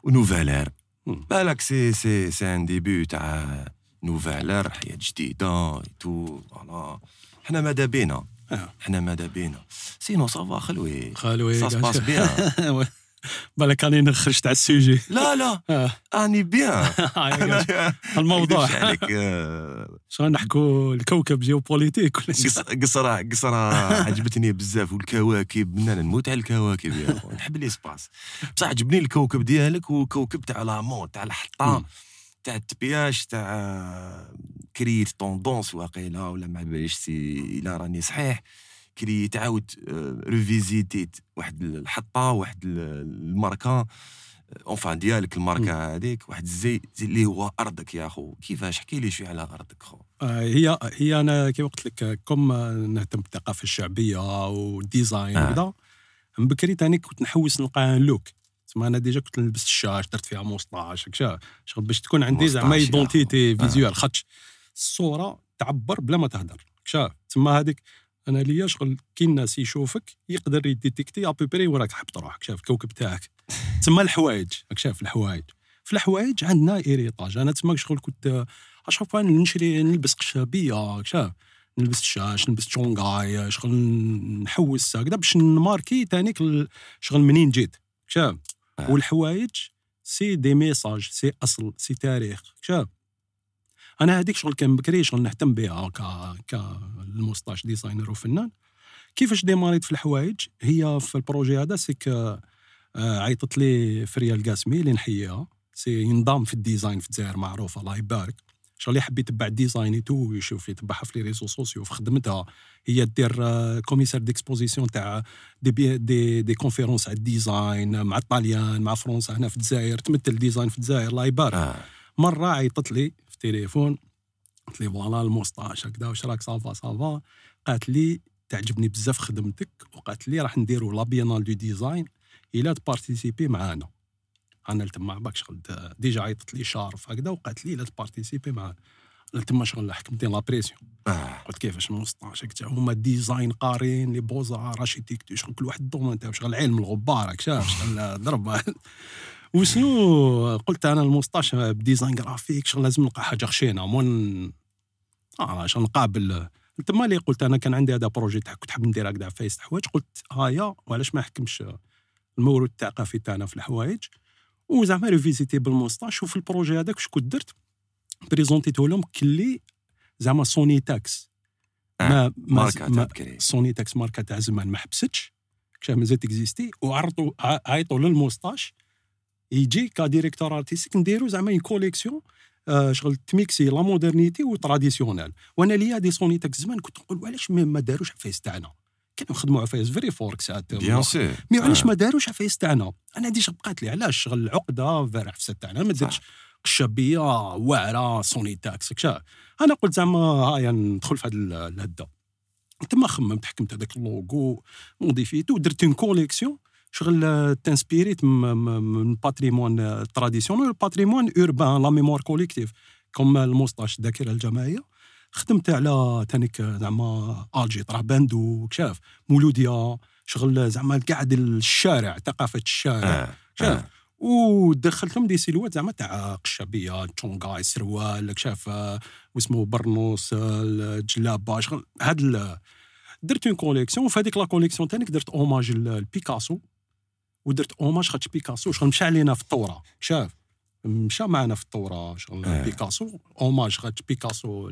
و nouvelle ère. بالك c'est c'est c'est un début تاع nouvelle ère حياة جديدة tout voilà حنا ماذا بينا؟ آه. حنا ماذا بينا؟ sinon ça va خلوي. خالوي ça se passe bien بالك راني خرجت على ال sujet. لا لا. آه. on est bien أنا- الموضوع. عليك آه، نحكوا الكوكب géopolitique ولا قصرة قصرة عجبتني بزاف والكواكب أنا نموت على الكواكب يا نحب l'espace بصح عجبني الكوكب ديالك وكوكب تاع la mode تاع الحطة مم. تاع التبياش تاع créer tendance واقيلا ولا ما باليش سي الا راني صحيح. كري تعاود آه، ريفيزيتيت واحد الحطة واحد ال- الماركة enfin ديالك الماركة هذيك واحد الزي زي اللي هو أرضك يا خو كيفاش؟ احكي لي شوية على أرضك خو. آه، هي هي أنا كي قلت لك آه، comme آه، نهتم بالثقافة الشعبية وال design آه. وكذا من بكري تاني كنت نحوس نلقى look تسمى أنا déjà كنت نلبس الشاش درت فيها موسطاش هكشا شغل باش تكون عندي زعما identité أخو. آه. visuelle خاطش الصورة تعبر بلا ما تهدر هكشا تسمى هذيك أنا ليا شغل كي الناس يشوفك يقدر ي détecter à peu près وراك حاب تروح شاف الكوكب تاعك. تسمى الحوايج راك شاف الحوايج. في الحوايج عندنا héritage أنا تسمى شغل كنت أشوف نشري نلبس قشابية شاف. نلبس الشاش نلبس تشونغاي شغل نحوس هكذا باش ن marquer تانيك شغل منين جيت شاف. آه. والحوايج c'est des messages c'est أصل c'est تاريخ شاف. أنا هذيك شغل كان بكري شغل نهتم بها ك ك الموستاش designer وفنان. كيفاش ديماريت في الحوايج؟ هي في ال projet هذا سيك آه، عيطت لي فريا القاسمي اللي نحييها. سي ينضم في ال design في الجزائر معروف الله يبارك. شغل اللي يحب يتبع ال design tout ويشوف يتبعها في les réseaux sociaux في خدمتها. هي دير commissaire d'exposition تاع des بي des des conférences على ال design مع الطاليان مع فرنسا هنا في الجزائر. تمثل design في الجزائر الله يبارك. آه. مرة عيطت لي التليفون. قلت لي voilà الموسطاش هكذا واش راك ça va ça va؟ قالت لي تعجبني بزاف خدمتك وقالت لي راح نديروا la biennale du design إلى ت participer معانا. أنا تما باك شغل déjà عيطت لي شارف هكذا وقالت لي لا ت participer معانا. أنا تما شغل حكمتني la pression. آه. قلت كيفاش الموسطاش هكذا هما design قارين لي beaux-arts architecture شغل كل واحد ال domaine تاعو شغل علم الغبار راك شاف شغل ضرب. وشنو قلت أنا الموسطاش ب design graphique شغل لازم نلقى حاجة خشينة. مون آه شغل نقابل. تما اللي قلت أنا كان عندي هذا projet تاع كنت حاب ندير هكذا فايس حوايج قلت هايا وعلاش ما نحكمش الموروث الثقافي تاعنا في الحوايج؟ وزعما revisiter بالموسطاش وفي ال projet هذاك شكون درت؟ بريزونتيته لهم كلي زعما Sonitex ما ما, ما بكري Sonitex ماركة تاع زمان ما حبستش. كشا مازال تكزيستي. وعرضوا عيطوا للموسطاش يجي ك directeur artistique نديرو زعما une collection آه شغل ت mixer la modernité و traditionnel وأنا ليا دي Sonitex زمان كنت نقول علاش ما داروش عفايس تاعنا؟ كانوا يخدموا عفايس فيري فورك ساعات bien sûr mais علاش ما داروش عفايس تاعنا؟ أنا déjà بقات لي علاش شغل عقده فير عفسه تاعنا؟ ما درتش قشابيه واعرة Sonitex كشا أنا قلت زعما هايا ندخل في هذا الهدة. تما خممت حكمت هذاك اللوغو موديفيتو ودرت une collection. شغل آه، م- من patrimoine traditionnel patrimoine urbain la mémoire collective comme الموسطاش الذاكره الجماعيه خدمت على تانيك زعما الجي طرح باندو كشاف مولوديا شغل زعما قاعد الشارع ثقافه الشارع آه. شاف ودخلتهم des silhouettes زعما تاع قشابيه تشونغاي سروال شاف آه، واسمه برنوس الجلابه شغل هاد درت une collection وفي هذيك la collection تانيك درت hommage لبيكاسو ودرت hommage خاطش بيكاسو شغل مشى علينا في الثوره شاف؟ مشى معنا في الثوره شغل آه. بيكاسو. hommage خاطش بيكاسو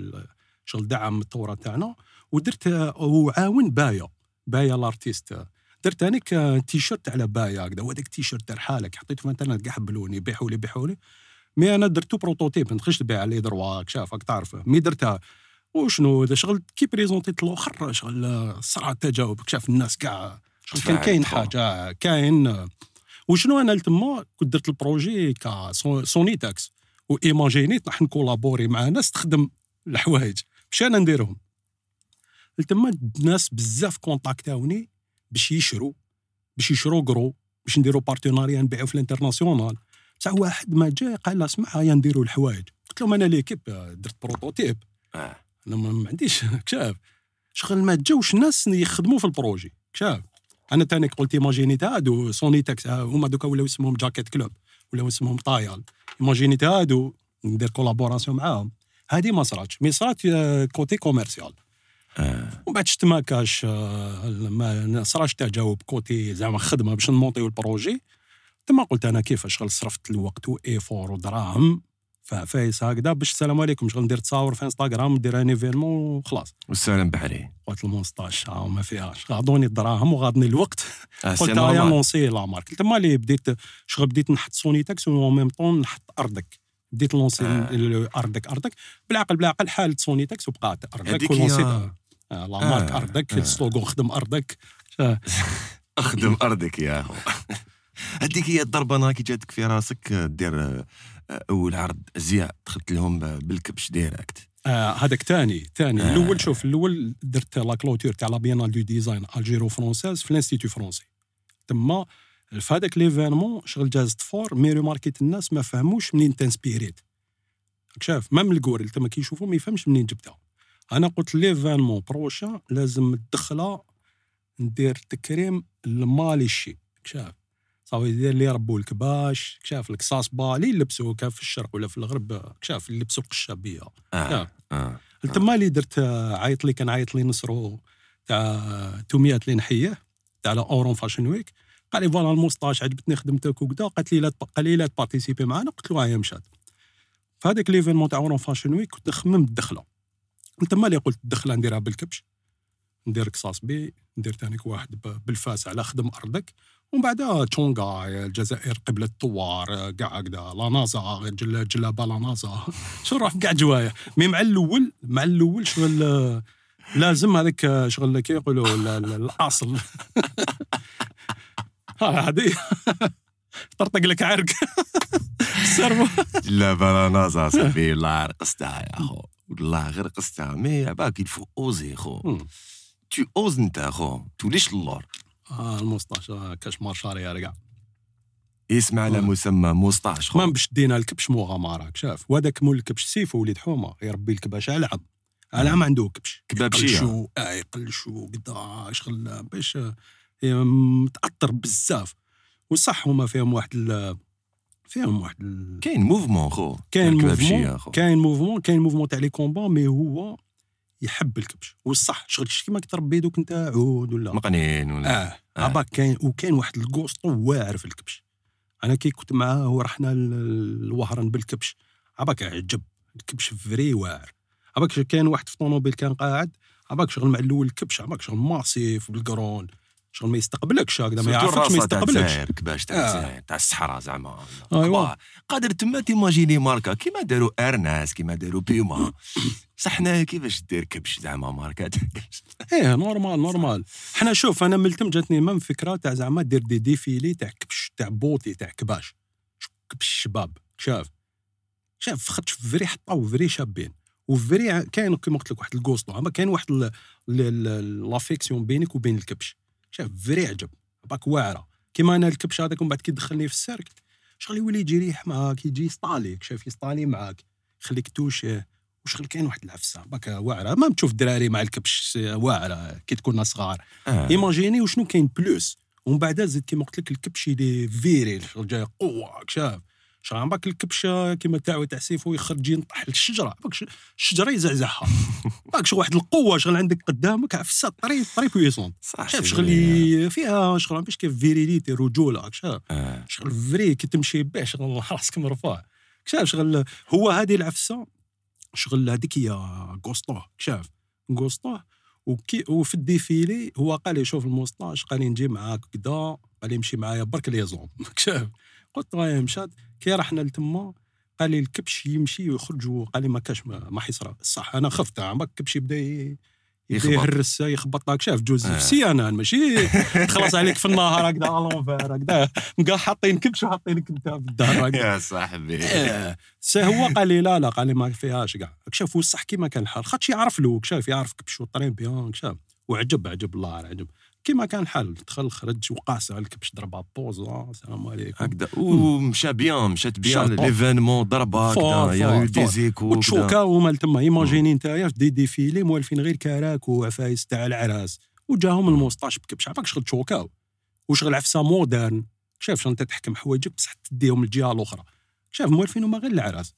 شغل دعم الثوره تاعنا. ودرت آه، وعاون بايا. بايا ال artiste. درت هانيك آه، تيشيرت على بايا هكذا. وهذاك التيشيرت تاع حالك. حطيته في الانترنت كاع هبلوني بيعوا لي بيعوا لي. mais أنا درتو prototype. ما نخش نبيع عليه دروا شافك تعرف. mais درتها. وشنو؟ هذا شغل كي بريزونتيت الأخر شغل آه، صرا التجاوب شاف الناس كاع كان كاين. حاجة كاين وشنو أنا لتما كنت درت ال projet كا سو- سوني تاكس وايماجينيت راح نكولابوري مع ناس تخدم الحوايج. مش أنا نديرهم؟ لتما الناس بزاف كونتاكتاوني باش يشروا باش يشروا gros باش نديروا partenariat نبيعوا في ال international. بصح واحد ما جا قال اسمع هيا نديروا الحوايج. قلت لهم أنا l'équipe درت prototype آه. أنا ما ما عنديش كشاف. شغل ما جاوش ناس يخدموا في ال projet كشاف. أنا تاني قلت ايماجينيت هادو سوني تاكس ها، هما دوكا ولاو اسمهم جاكيت كلوب ولاو اسمهم طايال ايماجينيت هادو ندير collaboration معاهم. هادي ما صراتش mais صرات آه، côté commercial. آه. ومن بعد شت ما كاش آه، ما صراش تجاوب côté زعما خدمة باش نمونطيو ال projet. تما قلت أنا كيفاش شغل صرفت الوقت و efforts ودراهم فايس هكذا باش السلام عليكم. شغل ندير تصاور في انستغرام ندير un événement وخلاص والسلام بحري قلت المونسطاش ها ما فيهاش. غاضوني الدراهم وغاضني الوقت. آه، قلت normal. lancer la marque. تما اللي بديت شغل بديت نحط سوني تاكس و même temps نحط ارضك بديت lancer آه. ارضك ارضك بالعقل بالعقل سوني تاكس وبقات ارضك هذيك ولونسيت آه، la marque آه، ارضك آه. ال slogan خدم ارضك أخدم ارضك يا هذيك هي الضربة كي جاتك في راسك دير أول عرض ازياء دخلت لهم بالكبش direct. آه هذاك ثاني ثاني آه. الأول شوف الأول درت la clôture تاع la biennale de design algéro-française في ال institut français. تما في هذاك ليفينمون شغل جازت fort mais ريماركيت الناس ما فهموش منين تنسبيريت. شاف même الكوري تما كي يشوفوا ما يفهمش منين جبتها. أنا قلت l'événement prochain لازم الدخله ندير تكريم الماليشي. شاف صافي يدير لي ربوا الكباش شاف القصاص بالي يلبسوا كان في الشرق ولا في الغرب راك شاف يلبسوا القشابيه آه آه تما اللي درت آه، عيط لي كان عيط لي نصرو تاع توميات اللي نحية تاع لا Oran Fashion Week. قال لي voilà الموسطاش عجبتني خدمتك وكذا قالت لي لا قال لي لا تبارتيسيبي معنا قلت له هيا مشات في هذاك l'événement تاع Oran Fashion Week كنت نخمم الدخلة. تما اللي قلت الدخلة نديرها بالكبش. ندير قصاص بي ندير تانيك واحد بالفاس على خدم أرضك. ومن بعد تشونغا الجزائر قبلة الثوار كاع هكذا لا نازا جل جلابة لا نازا. شو نروح كاع جوايا؟ مي مع الأول مع الأول شغل آه، لازم هذاك شغل كي يقولوا ال- ال- الأصل. ها هذه. طرطق لك عرق. السيرفو لا بلا نازا صاحبي الله رقصتها يا خو. والله غير رقصتها مي عباك يلفو اوزي خو. تو أوز انت خو. توليش اللور آه الموسطاش آه، كاش مارشاري يا رجع اسم على آه. مسمى موسطاش ما باش دينا الكبش مغامرة شاف. وهذاك مول الكبش سيفو وليد حومة يربي الكباش على على عم عنده كبش. كباب شيا. يقلشو قدا شغل باش آه، متأثر بزاف. وصح هما فيهم واحد ال فيهم واحد ال كاين موفمون خو. كاين موفمون كاين موفمون كاين موفمون تاع لي كومبا مي هو يحب الكبش. والصح شغل كيما كتربي دوك انت عود ولا مقنين ولا. آه. عباك كاين وكاين واحد الكوسطو واعر في الكبش. أنا كي كنت معاه ورحنا ل- الوهران بالكبش. عباك عجب الكبش vrai واعر. عباك كاين واحد في طونوبيل كان قاعد عباك شغل مع الأول الكبش عباك شغل massif بالقرون. شغل ما يستقبلكش هكذا ما يعرفكش ما تاع يستقبلكش. الجزائر كباش تاع آه. الجزائر تاع الصحراء زعما. كبار. قادر تما تيماجيني ماركا كيما داروا أرناس كيما داروا بيوما. صح حنايا كيفاش دير كبش زعما ماركا؟ تاع كبش إيه normal normal حنا شوف أنا ملتم جاتني même فكرة تاع زعما دير des défilés تاع كبش تاع beauté تاع كباش. كبش الشباب شاف؟ شاف خاطش vrai حطاو vrai شابين. و vrai كاين كيما قلت لك واحد الكوستو اما كاين واحد l'affection بينك وبين الكبش. شاف vrai عجب. باك واعرة. كيما أنا الكبش هذاك ومن بعد كي دخلني في السيرك شغل يولي يجي يريح معاك يجي يسطاليك شاف يسطالي معاك يخليك توشيه وشغل كاين واحد العفسة. باك واعرة. ما تشوف الدراري مع الكبش واعرة كي تكون صغار. آه. إيماجيني وشنو كاين plus. ومن بعد زيد كيما قلت لك الكبش اللي viril شغل جاي قوه شاف. شغل عم باك الكبش كيما تاعو تاع سيفو يخرج ينطح للشجرة. الشجرة يزعزعها. باك شغل واحد القوة شغل عندك قدامك عفسة très très puissant شاف شغل فيها شغل باش كيف virilité رجولة. شاف آه. شغل vrai كي تمشي به شغل راسك مرفوع. شاف شغل هو هذه العفسة شغل هذيك هي كوستوه شاف كوستوه وكي وفي الديفيلي هو قال لي شوف الموسطاش قال لي نجي معاك كدا قال لي امشي معايا برك لي زوم شاف قلت له مشات كي رحنا لتما قال لي الكبش يمشي ويخرج وقال لي ما كاش ما, ما حيصرى صح أنا خفت عمك الكبش يبدا يخبط. يهرس يخبط لك. شاف جوز آه. في سيانان ماشي؟ تخلص عليك في النهار هكذا الونفير هكذا. كاع حاطين كبش وحاطينك انت في الدار يا صاحبي. c'est هو قال لي لا لا قال لي ما فيهاش كاع شاف وصح كيما كان الحال. خاطش يعرف له شاف يعرف كبش و très bien شاف. وعجب عجب الله عجب. كيما كان الحال. دخل خرج وقاس على الكبش ضربها pose آه، السلام عليكم. هكذا. ومشى bien مشات bien l'événement ضربه هكذا. يا. des échos وتشوكا هما تما. imagine نتايا في des défilés موالفين غير كراكو وعفايس تاع العراس. وجاهم الموسطاش بكبش. عفاك شغل تشوكاو وشغل عفسة moderne. شاف انت تحكم حوايجك بصح تديهم الجهه الاخرى شاف موالفين هما غير العراس.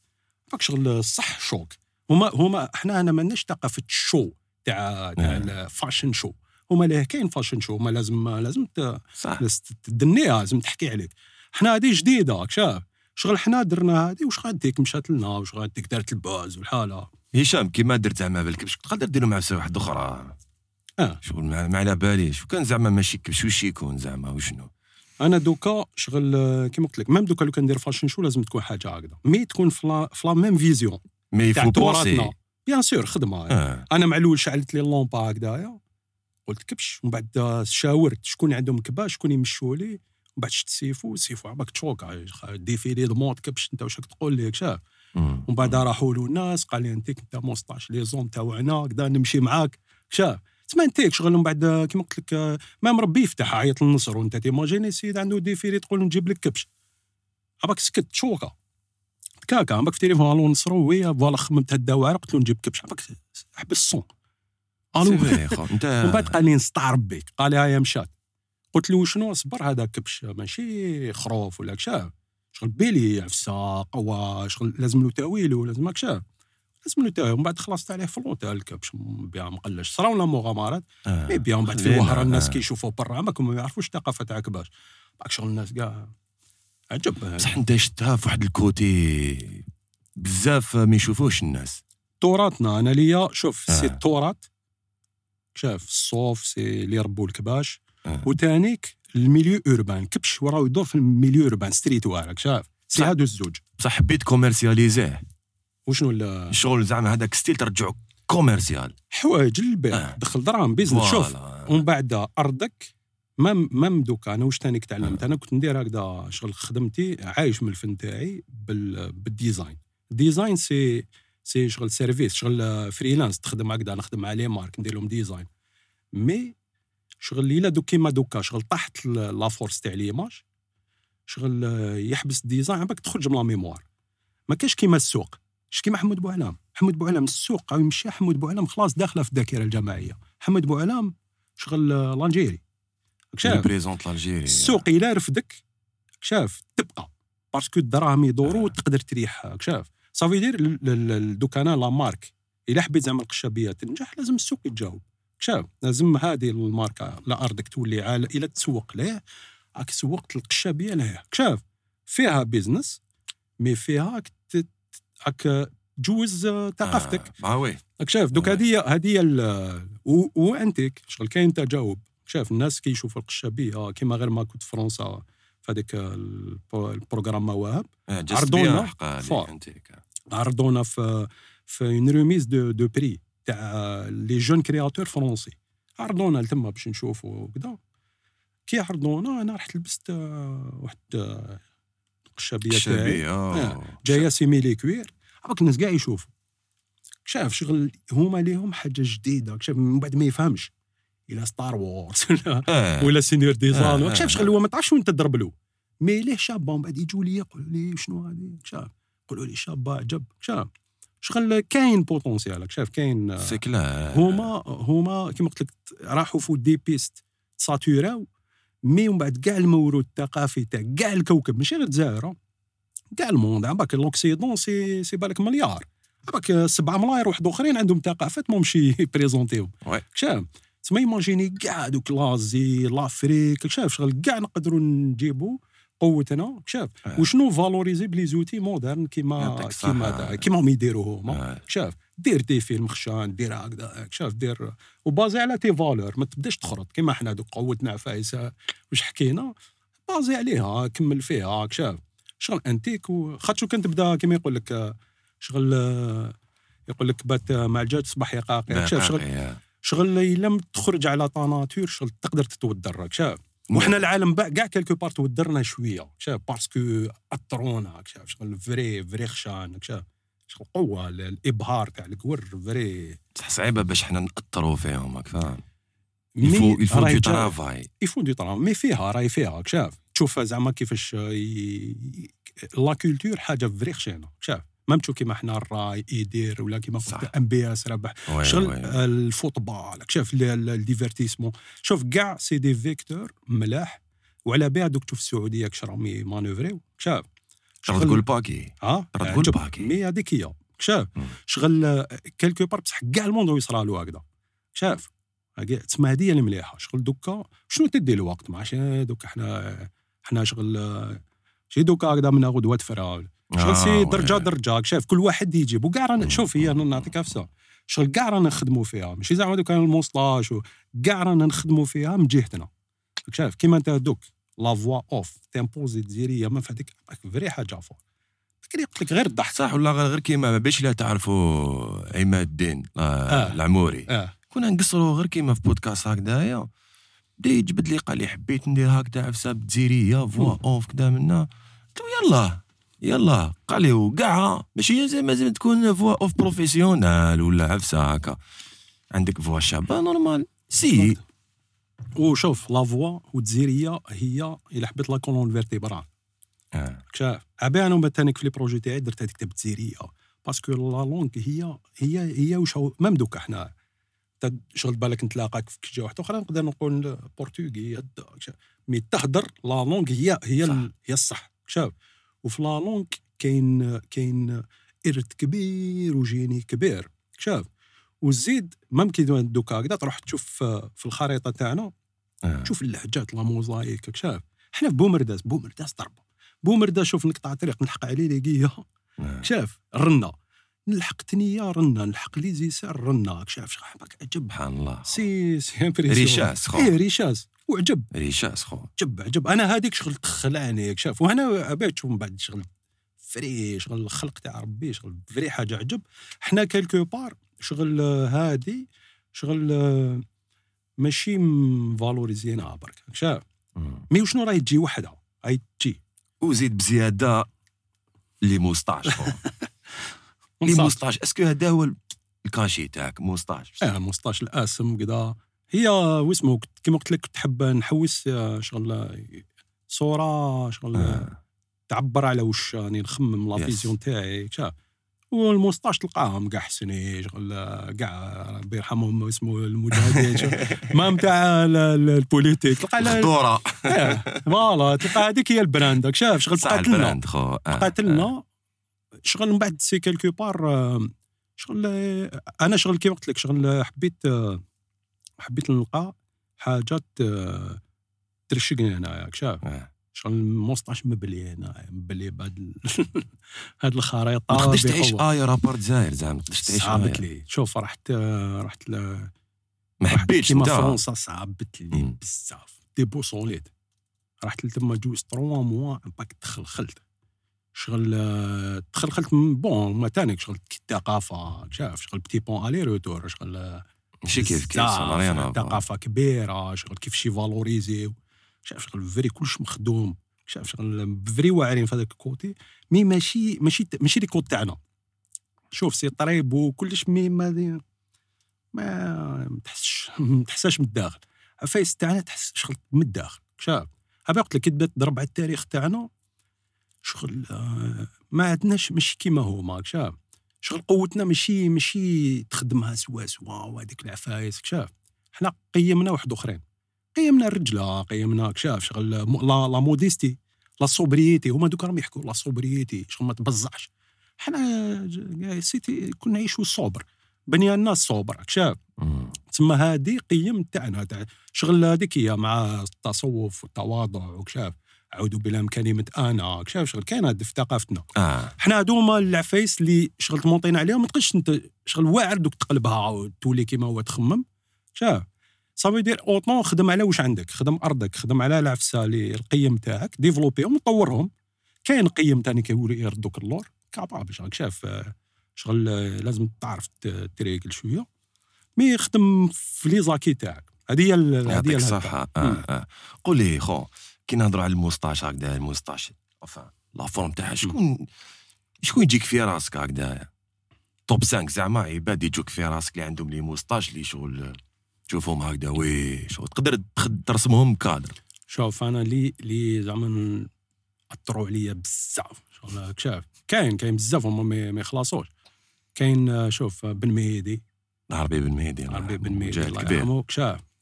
عفاك شغل صح choc. هما هما إحنا أنا مالناش ثقافة ال show تاع تاع ال fashion show هما ليه؟ كاين fashion show هما لازم لازم ت- صح. لازم تدنيها لازم تحكي عليك. حنا هذه جديدة شاف؟ شغل حنا درنا هذه واش غاديك مشات لنا؟ واش غاديك دارت ال buzz والحالة؟ هشام كيما درت زعما بالكبش تقدر ديرو مع واحدة أخرى. آه. شغل ما على باليش. وكان زعما ماشي كبش وش يكون زعما؟ وشنو؟ أنا دوكا شغل كيما قلت لك ميم دوكا لو كان ندير فاشن شو لازم تكون حاجة هكذا. مي تكون فلا فلا ميم فيزيون. مي تراثنا بونسي بيان سور خدمة. آه. أنا مع الأول شعلت لي اللومبا هكذايا. قلت كبش ومن بعد شاورت شكون عندهم كباش شكون يمشوا لي ومن بعد شت سيفو سيفو عباك تشوكا ديفيلي دموط كبش انت واش تقول لي شاف. ومن بعد راحوا له الناس قال لي انت انت موسطاش لي زوم تاعنا كدا نمشي معاك شاف تسمع انت شغل من بعد كيما قلت لك آه، ما مربي يفتح عيط للنصر وانت تيماجيني سيد عنده ديفيلي تقول نجيب لك كبش. عباك سكت تشوكا كاكا عباك في تليفون ألو وهي فوالا خممت هاد الدواعر قلت له نجيب كبش. عباك حبس الصون. سي ألو فري خو أنت ومن بعد قال لي نستعرب بك قال لي هيا مشات. قلت له شنو صبر هذا كبش ماشي خروف ولا كشاف. شغل بيلي عفسة قوه شغل لازم له تأويل ولازم هاك شاف. لازم له تأويل. ومن بعد خلصت عليه في تاع الكبش. بيان مقلش. صراو لنا مغامرات. آه. مي بيان من بعد في الوهره الناس آه. كيشوفوا برا. ما ما يعرفوش الثقافه تاع كباش باك شغل الناس كاع عجب. بصح أنت شفتها في واحد الكوتي؟ بزاف ما يشوفوش الناس. تراثنا أنا ليا شوف آه. سي التراث شاف الصوف c'est اللي يربوا الكباش آه. وتانيك ال milieu urbain كبش وراه يدور في ال milieu urbain streetwear راك شاف c'est. هادو الزوج. بصح حبيت commercialiser. وشنو ال- الشغل زعما هذاك style ترجعو commercial. حوايج للبيع آه. دخل دراهم business. شوف. ومن بعد أرضك même même دوكا أنا واش تاني تعلمت أنا كنت ندير هكذا شغل خدمتي عايش من الفن تاعي بال بال design. ال design c'est c'est شغل service شغل freelance تخدم هكذا نخدم مع les marques ندير لهم design. mais شغل إلا دوك كيما دوكا شغل طاحت la force تاع l'image شغل يحبس ال design عباك تخرج من la mémoire. ما كاش كيما السوق. مش كيما حمود بوعلام؟ حمود بوعلام السوق أو يمشي حمود بوعلام خلاص داخله في الذاكرة الجماعية. حمود بوعلام شغل l'Algérie. l'Algérie السوق إلا رفدك شاف تبقى. باسكو الدراهم يدوروا آه. تقدر تريح شاف صافي دير ال- ال- الدكانه لا مارك الا حبيت زعما القشابيه تنجح لازم السوق يتجاوب شاف لازم هذه الماركه لا ارضك تولي عال الا تسوق ليه راك سوقت القشابيه ليه شاف فيها بيزنس مي فيها راك تجوز ثقافتك آه وي راك شايف دوك آه. هذه هذه وانتيك شغل كاين تجاوب شايف الناس كي يشوفوا القشابيه كيما غير ما كنت في فرنسا في هذاك ال pro- ال programme مواهب عرضونا فور. عرضونا في في une remise de de prix تاع les jeunes créateurs français عرضونا لتما باش نشوفوا وكذا كي عرضونا أنا رحت لبست آه، واحد آه، القشابية تاعي. جاية similicuir عباك الناس كاع يشوفوا شاف شغل هما ليهم حاجة جديدة. شاف من بعد ما يفهمش. إلى ستار وورز ولا آه. ولا سينيور ديزان آه، شاف آه. شغل هو ما تعرفش وين تضرب له. مي ليه شابة ومن بعد يجوا لي يقولوا لي شنو هذه؟ شاف. يقولوا لي شابه عجب شاف شغل كاين بوتونسيال شاف كاين سي كلا هما هما كيما قلت لك راحوا في دي بيست ساتوراو مي ومن بعد كاع الموروث الثقافي تاع كاع الكوكب ماشي غير الجزائر كاع الموند عباك لوكسيدون سي سي بالك مليار. عباك سبعة ملاير واحد اخرين عندهم ثقافات ما مشي بريزونتيهم. شاف تسمى إيماجيني كاع دوك لازي لافريك شاف شغل كاع نقدروا نجيبوا قوتنا. شاف. آه. وشنو فالوريزي بلي زوتي مودرن كيما. كيما كيما هم يديروا هما. آه. شاف. دير دي فيلم خشان دير هكذا شاف. دير وبازي على تي فالور ما تبداش تخرط. كيما حنا دوك قوتنا فايسه واش حكينا؟ بازي عليها. كمل فيها. شاف. شغل انتيك وخاطشو كان تبدا كيما يقول لك شغل يقول لك بات مع الجاج تصبح يقاقي شاف. شغل. شغل إلا تخرج على ta nature شغل تقدر تتودر شاف. وحنا العالم كاع quelque part تودرنا شوية. شاف parce que اثرونا شاف شغل vrai vrai خشان شاف شغل قوة ال- الإبهار تاع الكور vrai. بصح صعيبة باش حنا ناثروا فيهم راك فاهم؟ il faut il faut جا- travail. يفون دي طرام mais فيها راهي فيها شاف تشوف زعما كيفاش ي- la culture حاجة vrai خشينة شاف ما تشوف كيما حنا الراي يدير ولا كيما. قلت MBS ربح شغل. آه، ال football ال- ال divertissement شوف كاع c'est des vecteurs ملاح وعلى بها دوك تشوف السعودية كش راهم يمانوفريو شاف راه تقول باكي. ها؟ راه تقول. باكي. mais هذيك هي شاف. شغل quelque part بصح كاع ال monde يصرى له هكذا. شاف تسمى هذه هي المليحة. شغل دوكا شنو تدي الوقت؟ ماشي دوكا حنا حنا شغل آه، شي دوكا هكذا من غدوه تفرا شغل آه، c'est. درجة درجة شاف كل واحد يجيب وكاع رانا شوف هي أنا نعطيك عفسه شغل كاع رانا نخدموا فيها. ماشي زعما دوك الموسطاج و- كاع رانا نخدموا فيها من جهتنا. شايف كيما أنت دوك la voix off t'imposer تزيريه ما في هذيك vrai حاجة fort كري قلت لك غير الضحك. صح ولا غير كيما باش لا تعرفوا عماد الدين آه. آه. العموري. آه. كنا نقصروا غير كيما في بودكاست هكذايا بدا يجبد لي قال لي حبيت ندير هكذا عفسه بتزيريه فوا اوف كذا منا. قلت له يلا. يلا قال لي وكاع ماشي زعما تكون voix off professionnelle ولا عفسة هكا. عندك voix شابة normal c'est وشوف la voix والجزيريه هي الا حبيت la colonne vertébrale آه. شاف عبي أنا مثلا في les projets تاعي درت هذيك تاع parce que la langue هي هي هي واش même دوكا حنا. شغل بالك نتلاقاك في كجا واحدة أخرى نقدر نقول portugais mais تهدر la langue هي هي هي الصح. شاف وفي la langue كاين كاين إرث كبير و génie كبير. شاف؟ وزيد ممكن دوكا هكذا تروح تشوف في الخريطة تاعنا آه. تشوف اللهجات la mosaïque شاف؟ حنا في بومرداس بومرداس ضربة. بومرداس شوف نقطع طريق نلحق عليه لقيه آه. شاف؟ رنا. نلحق تنيا رنا. نلحق لي زيسار رنا. شاف؟ شحال عجب سبحان الله. c'est c'est impressionnant richesse خو. إيه richesse. وعجب. richesse خو. عجب عجب. أنا هذيك شغل تخلعني شاف وهنا بيت تشوف من بعد شغل vrai شغل الخلق تاع ربي شغل vrai حاجة عجب. حنا quelque part شغل هادي شغل ماشي valoris ينا برك شاف. mais وشنو راهي تجي وحدها؟ راهي تجي. وزيد بزيادة les moustaches les moustaches est-ce que هذا هو ال cachet تاعك moustache آه moustache الأسم كذا هي واسمه كيما قلت لك تحب نحوس آه، شغل آه، صورة شغل آه. آه. تعبر على واش راني نخمم la. vision تاعي شاف وال moustache تلقاهم كاع حسني شغل آه، كاع ربي يرحمهم اسمه المجاهدين ما نتاع ال politique تلقى آه، voilà تلقى هذيك هي ال brand راك شاف شغل صح بقات لنا ال brand خو آه. بقات لنا شغل من بعد c'est quelque part آه، شغل آه، أنا شغل كيما قلت لك شغل آه، حبيت آه، حبيت نلقى حاجات آه، ترشقني هنايا شاف آه. شغل moustache مبلي هنا مبلي بهاد هاد الخريطه ما تقدرش تعيش. par rapport دزاير زعما ما تقدرش تعيش صعبت آية. لي. شوف رحت آه، رحت ل- ما حبيتش كيما فرنسا صعبت لي. بزاف. déboussolé ت رحت لتما juste trois mois باك تخلخلت. شغل تخلخلت bon ما تاني شغل الثقافه شاف شغل petit bon aller retour. شغل ماشي كيف كيف ثقافة كبيرة شغل كيف شي valorisé شاف شغل vrai كلش مخدوم شاف شغل vrai واعرين في هذاك ال côté. mais ماشي ماشي ماشي les codes تاعنا. شوف c'est très beau وكلش mais ما ما تحسش ما تحسهاش من الداخل. عفايس تاعنا تحس شغل من الداخل. شاف؟ هذا قلت لك كي تضرب على التاريخ تاعنا شغل آه، ما عندناش ماشي كيما هما شاف؟ شغل قوتنا ماشي ماشي تخدمها سوا سوا وهذيك العفايس شاف حنا قيمنا واحد أخرين. قيمنا الرجلة قيمنا شاف شغل la, la modestie la sobriété هما دوك راهم يحكوا la sobriété شغل ما تبزعش. حنا c'était كنا نعيشوا sobre بني الناس sobre راك شاف مم. تسمى هذه قيم تاعنا تاع شغل هذيك هي مع التصوف والتواضع وكشاف. أعوذ بالله من كلمة أنا كشاف شغل كاين هذا في ثقافتنا. آه. حنا هذوما العفايس اللي شغل تمونطين عليهم ما تقدرش أنت شغل واعر دوك تقلبها وتولي كيما هو تخمم. شاف صافي دير اوطون خدم على واش عندك؟ خدم أرضك خدم على العفسة اللي القيم تاعك développ يهم وطورهم كاين قيم تاني كيولي يردوك اللور capable شغل. شاف آه، شغل آه، لازم تعرف ت- تريقل شوية. mais خدم في les acquis تاعك. هذه هي هذه مم. آه آه. قول لي خو كي نهضروا على ال moustache هكذا ال moustache enfin la forme تاعها شكون شكون يجيك في راسك هكذا top 5 زعما عباد يجوك في راسك اللي عندهم les moustaches اللي شغل تشوفهم هكذا oui شغل تقدر ترسمهم كادر شوف أنا لي لي زعما أثروا عليا بزاف شغل راك شاف كاين كاين بزاف هما ما يخلصوش. كاين شوف بن مهدي. العربي بن الله عربي بن مجاهد الله كبير. يرحمه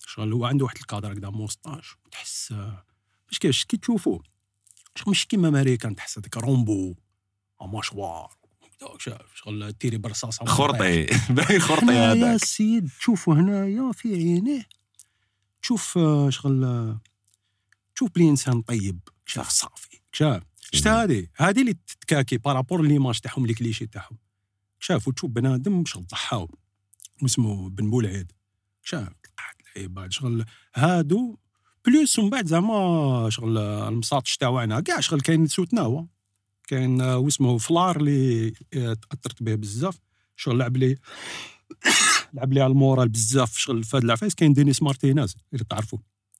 شغل هو عنده واحد الكادر هكذا موسطاش تحس باش كيفاش كي تشوفو شغل مش كيما ماريكان تحس هذاك رومبو مشوار شغل تيري برصاصة خرطي باين خرطي هذاك السيد تشوفوا هنايا في عينيه. تشوف آه، شغل آه، تشوف بلي انسان طيب. شاف صافي. شاف. شفت هذه؟ هذه اللي تتكاكي بارابور ليماج تاعهم لي كليشي تاعهم. شاف وتشوف بنادم شغل ضحاو. واسمه بن بولعيد. شاف قاعد العباد شغل هادو بلوس ومن بعد زعما شغل المساطش تاعنا كاع شغل كاين سوتناوا كاين آه، واسمه فلار اللي آه، تأثرت به بزاف. شغل لعب لي لعب لي على المورال بزاف شغل في هاد العفايس. كاين دينيس مارتينيز اللي تعرفوا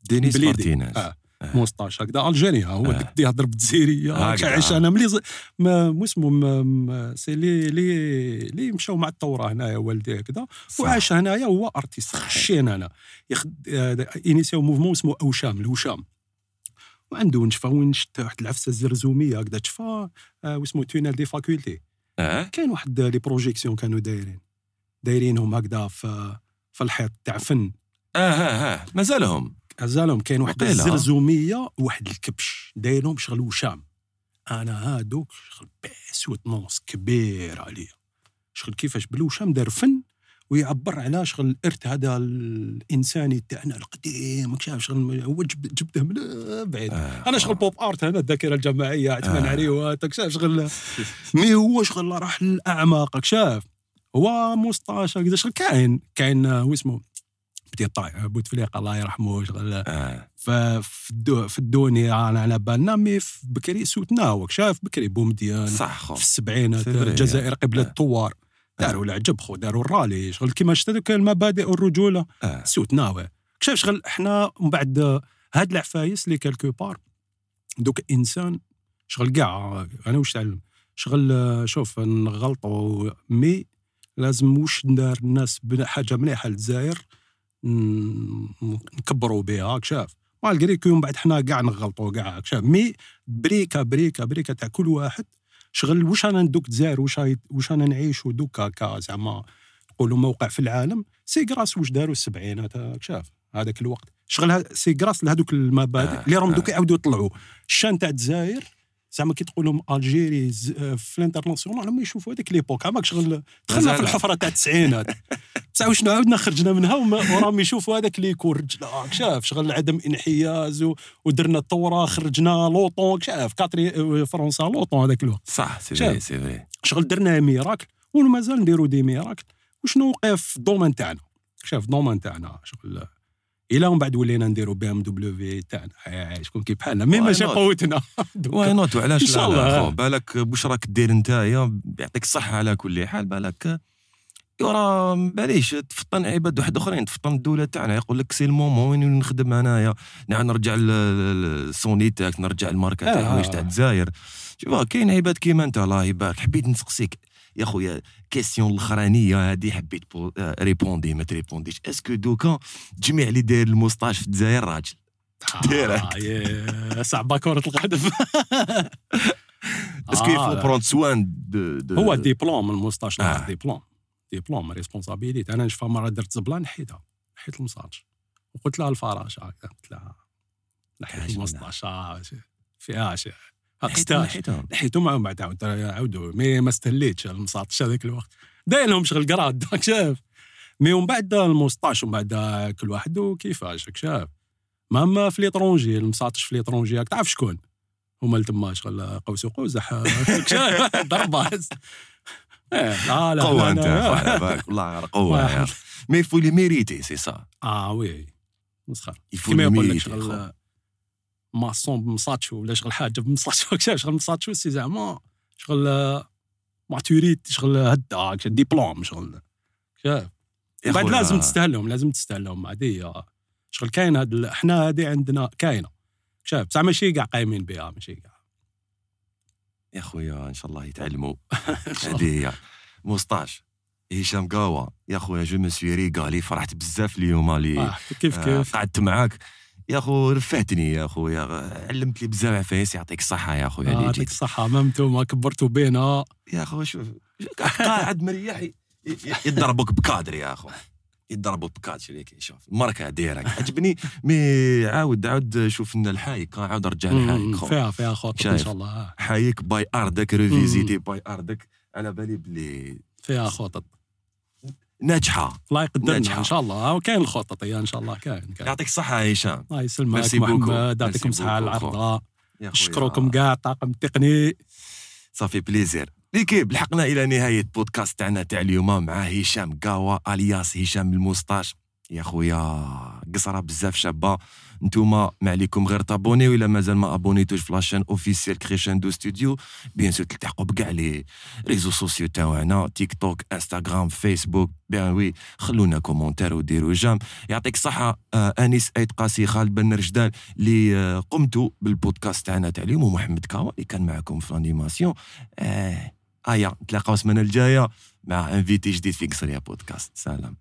دينيس. مارتينيز آه. موسطاش هكذا. ألجيريا هو آه. بدي يهضر بالجزائرية. هكذا. عايش أنا ملي ز- ما مو اسمه ما- سي لي لي لي مشاو مع الثورة هنايا والدي هكذا. وعاش هنايا هو أرتيست. خشين أنا. يخد انيسيو موفمون اسمه أوشام الوشام وعنده نشفى وين شفت واحد العفسة الزرزومية هكذا تشفى آه، واسمه tunnel des facultés كاين واحد les projections كانوا دايرين. دايرينهم هكذا في في الحيط تاع فن. آه آه آه مازالهم. مازالهم كاين واحد وقيلة. الزرزومية وواحد الكبش دايرهم شغل وشام أنا هادوك شغل باسود نونس كبير عليا شغل كيفاش بالوشام دار فن ويعبر على شغل الارث هذا الانساني تاعنا القديم شاف شغل هو جب- جبته من بعيد آه. أنا شغل بوب ارت هنا الذاكرة الجماعية عثمان آه. عريوات شاف شغل مي هو شغل راح للاعماق شاف هو مستاش هكذا شغل كاين كاين آه، هو اسمه طاي بوتفليقه الله يرحمه شغل. آه. ففي الدو في الدنيا أنا على بالنا مي في بكري سوتناوك شاف بكري بومديان صح خو في السبعينات. الجزائر قبل آه. الثوار داروا العجب خو داروا الرالي شغل كيما شتا المبادئ والرجولة. آه. سوتناوي شاف شغل إحنا من بعد هاد العفايس اللي quelque part دوك إنسان شغل كاع أنا واش تعلم؟ شغل شوف نغلطوا mais لازم واش ندار الناس بحاجه مليحة للجزائر؟ نكبروا بها شاف؟ malgré من بعد حنا كاع نغلطوا كاع شاف؟ mais بريكة بريكة بريكة تاع كل واحد. شغل واش أنا ندوك الجزائر واش واش أنا نعيشوا دوكا كا زعما نقولوا موقع في العالم. c'est grâce واش داروا السبعينات شاف؟ هذاك الوقت. شغل c'est grâce لهذوك المبادئ آه، اللي راهم آه. دوك يعاودوا يطلعوا. الشان تاع الجزائر زعما كي تقول لهم Algérie آه، في ال international راهم يشوفوا هذيك l'époque. عماك شغل دخلنا في. الحفرة تاع التسعينات. بصح واش عاودنا خرجنا منها وراهم يشوفوا هذاك اللي يكون رجلا هاك شاف شغل عدم انحياز ودرنا الثوره خرجنا l'OTAN شاف كاتري فرنسا l'OTAN هذاك الوقت. صح c'est. vrai c'est vrai شغل درنا miracle ومازال نديروا des miracles. وشنو وقع في ال domaine تاعنا؟ شاف ال domaine تاعنا. شغل إلى من بعد ولينا نديروا BMW تاعنا. عايش شكون كي بحالنا mais ماشي? قوتنا. why not وعلاش لا؟ بالك واش راك دير نتايا يعطيك الصحة على كل حال بالك يورا باليش تفطن عباد واحد آخرين تفطن الدولة تاعنا. يقول لك c'est le moment وين نخدم انايا نرجع ل- ل- السوني تاعك نرجع ال marque تاع آه. الحوايج تاع الجزائر شوف كاين عباد كيما انت الله يبارك. حبيت نسقسيك. يا خويا كيسيون الأخرانية هذه حبيت بو- آه، ريبوندي ما تريبونديش اسكو دوكا تجميع اللي داير الموسطاش في الجزائر راجل. آه، يا صعبه كره القدم. اسكو يفو آه،. بروند سوان هو ديبلوم الموستاش آه. ديبلوم ديبلوم ريسبونسابيليتي. أنا نشوف مرة درت زبلة نحيتها نحيت المساج. وقلت لها الفراش هكذا. قلت لها نحيت حاجة الموستاش آه، شي- فيها شي. نحيتهم معاهم بعد عاود عاودوا. مي ما استهليتش المساطش هذاك الوقت. داير لهم شغل قراد داك شاف مي ومن بعد الموسطاش ومن بعد كل واحد وكيفاش شاف ماما في ليترونجي المساطش في ليترونجي تعرف شكون؟ هما اللي تما شغل قوس شاف ضربه إيه، لا لا قوة بالك. والله قوة. مي فو لي ميريتي سي سا. آه وي مسخر. كيما يقول لك. شغل ماسون بمساتشو ولا شغل حاجة بمساتشو شاف شغل مساتشو سي زعما شغل آه، ماتوريت شغل هدا ديبلوم شغل. شاف بعد لازم تستاهلهم لازم تستاهلهم. هذه شغل كاين هاد إحنا هذه عندنا كاينة. شاف بصح ماشي كاع قايمين بها ماشي كاع يا خويا إن شاء الله يتعلموا. هذه هي. موسطاش هشام قاوة يا خويا جو مو سوي ريغالي فرحت بزاف اليوم اللي آه، كيف آه، كيف؟ قعدت معاك. يا خو رفعتني يا خويا علمت لي بزاف عفايس يعطيك الصحة يا خويا آه، يعطيك جيت الصحة. ما أنتم كبرتوا بينا. يا خويا شوف قاعد مريح ي- ي- يضربوك بكادر يا أخو. يضربوا بكادر شريك شوف الماركه دايرك عجبني. مي عاود عاود شوف لنا الحايك عاود رجع الحايك خو فيها فيها خطط إن. شاء الله آه، حايك باي اردك ريفيزيتي باي اردك على بالي بلي فيها خطط. ناجحة. الله يقدرنا ناجحة. إن شاء الله. آه، وكاين الخطط إن شاء الله كاين كاين. يعطيك الصحة هشام الله يسلمك. محمد. يعطيكم الصحة على. العرضه. نشكركم كاع الطاقم التقني ça fait plaisir. l'équipe لحقنا إلى نهاية بودكاست تاعنا تاع اليوم مع هشام قاوا الياس هشام الموسطاش يا خويا قصرة بزاف شابة. نتوما ما عليكم غير تابوني ولا مازال ما ابونيتوش في la chaîne officielle كريشندو ستوديو bien sûr تلتحقوا بكاع les réseaux sociaux تاعنا تيك توك انستغرام فيسبوك bien oui خلونا commentaires وديروا j'aime. يعطيك الصحة آه أنيس ايت قاسي خالد بن رجدال اللي آه قمتوا بالبودكاست تاعنا تاع اليوم ومحمد كاوا اللي كان معكم في ال animation آه. ايا نتلاقاو السمانه الجايه مع invité جديد في قصريه بودكاست سلام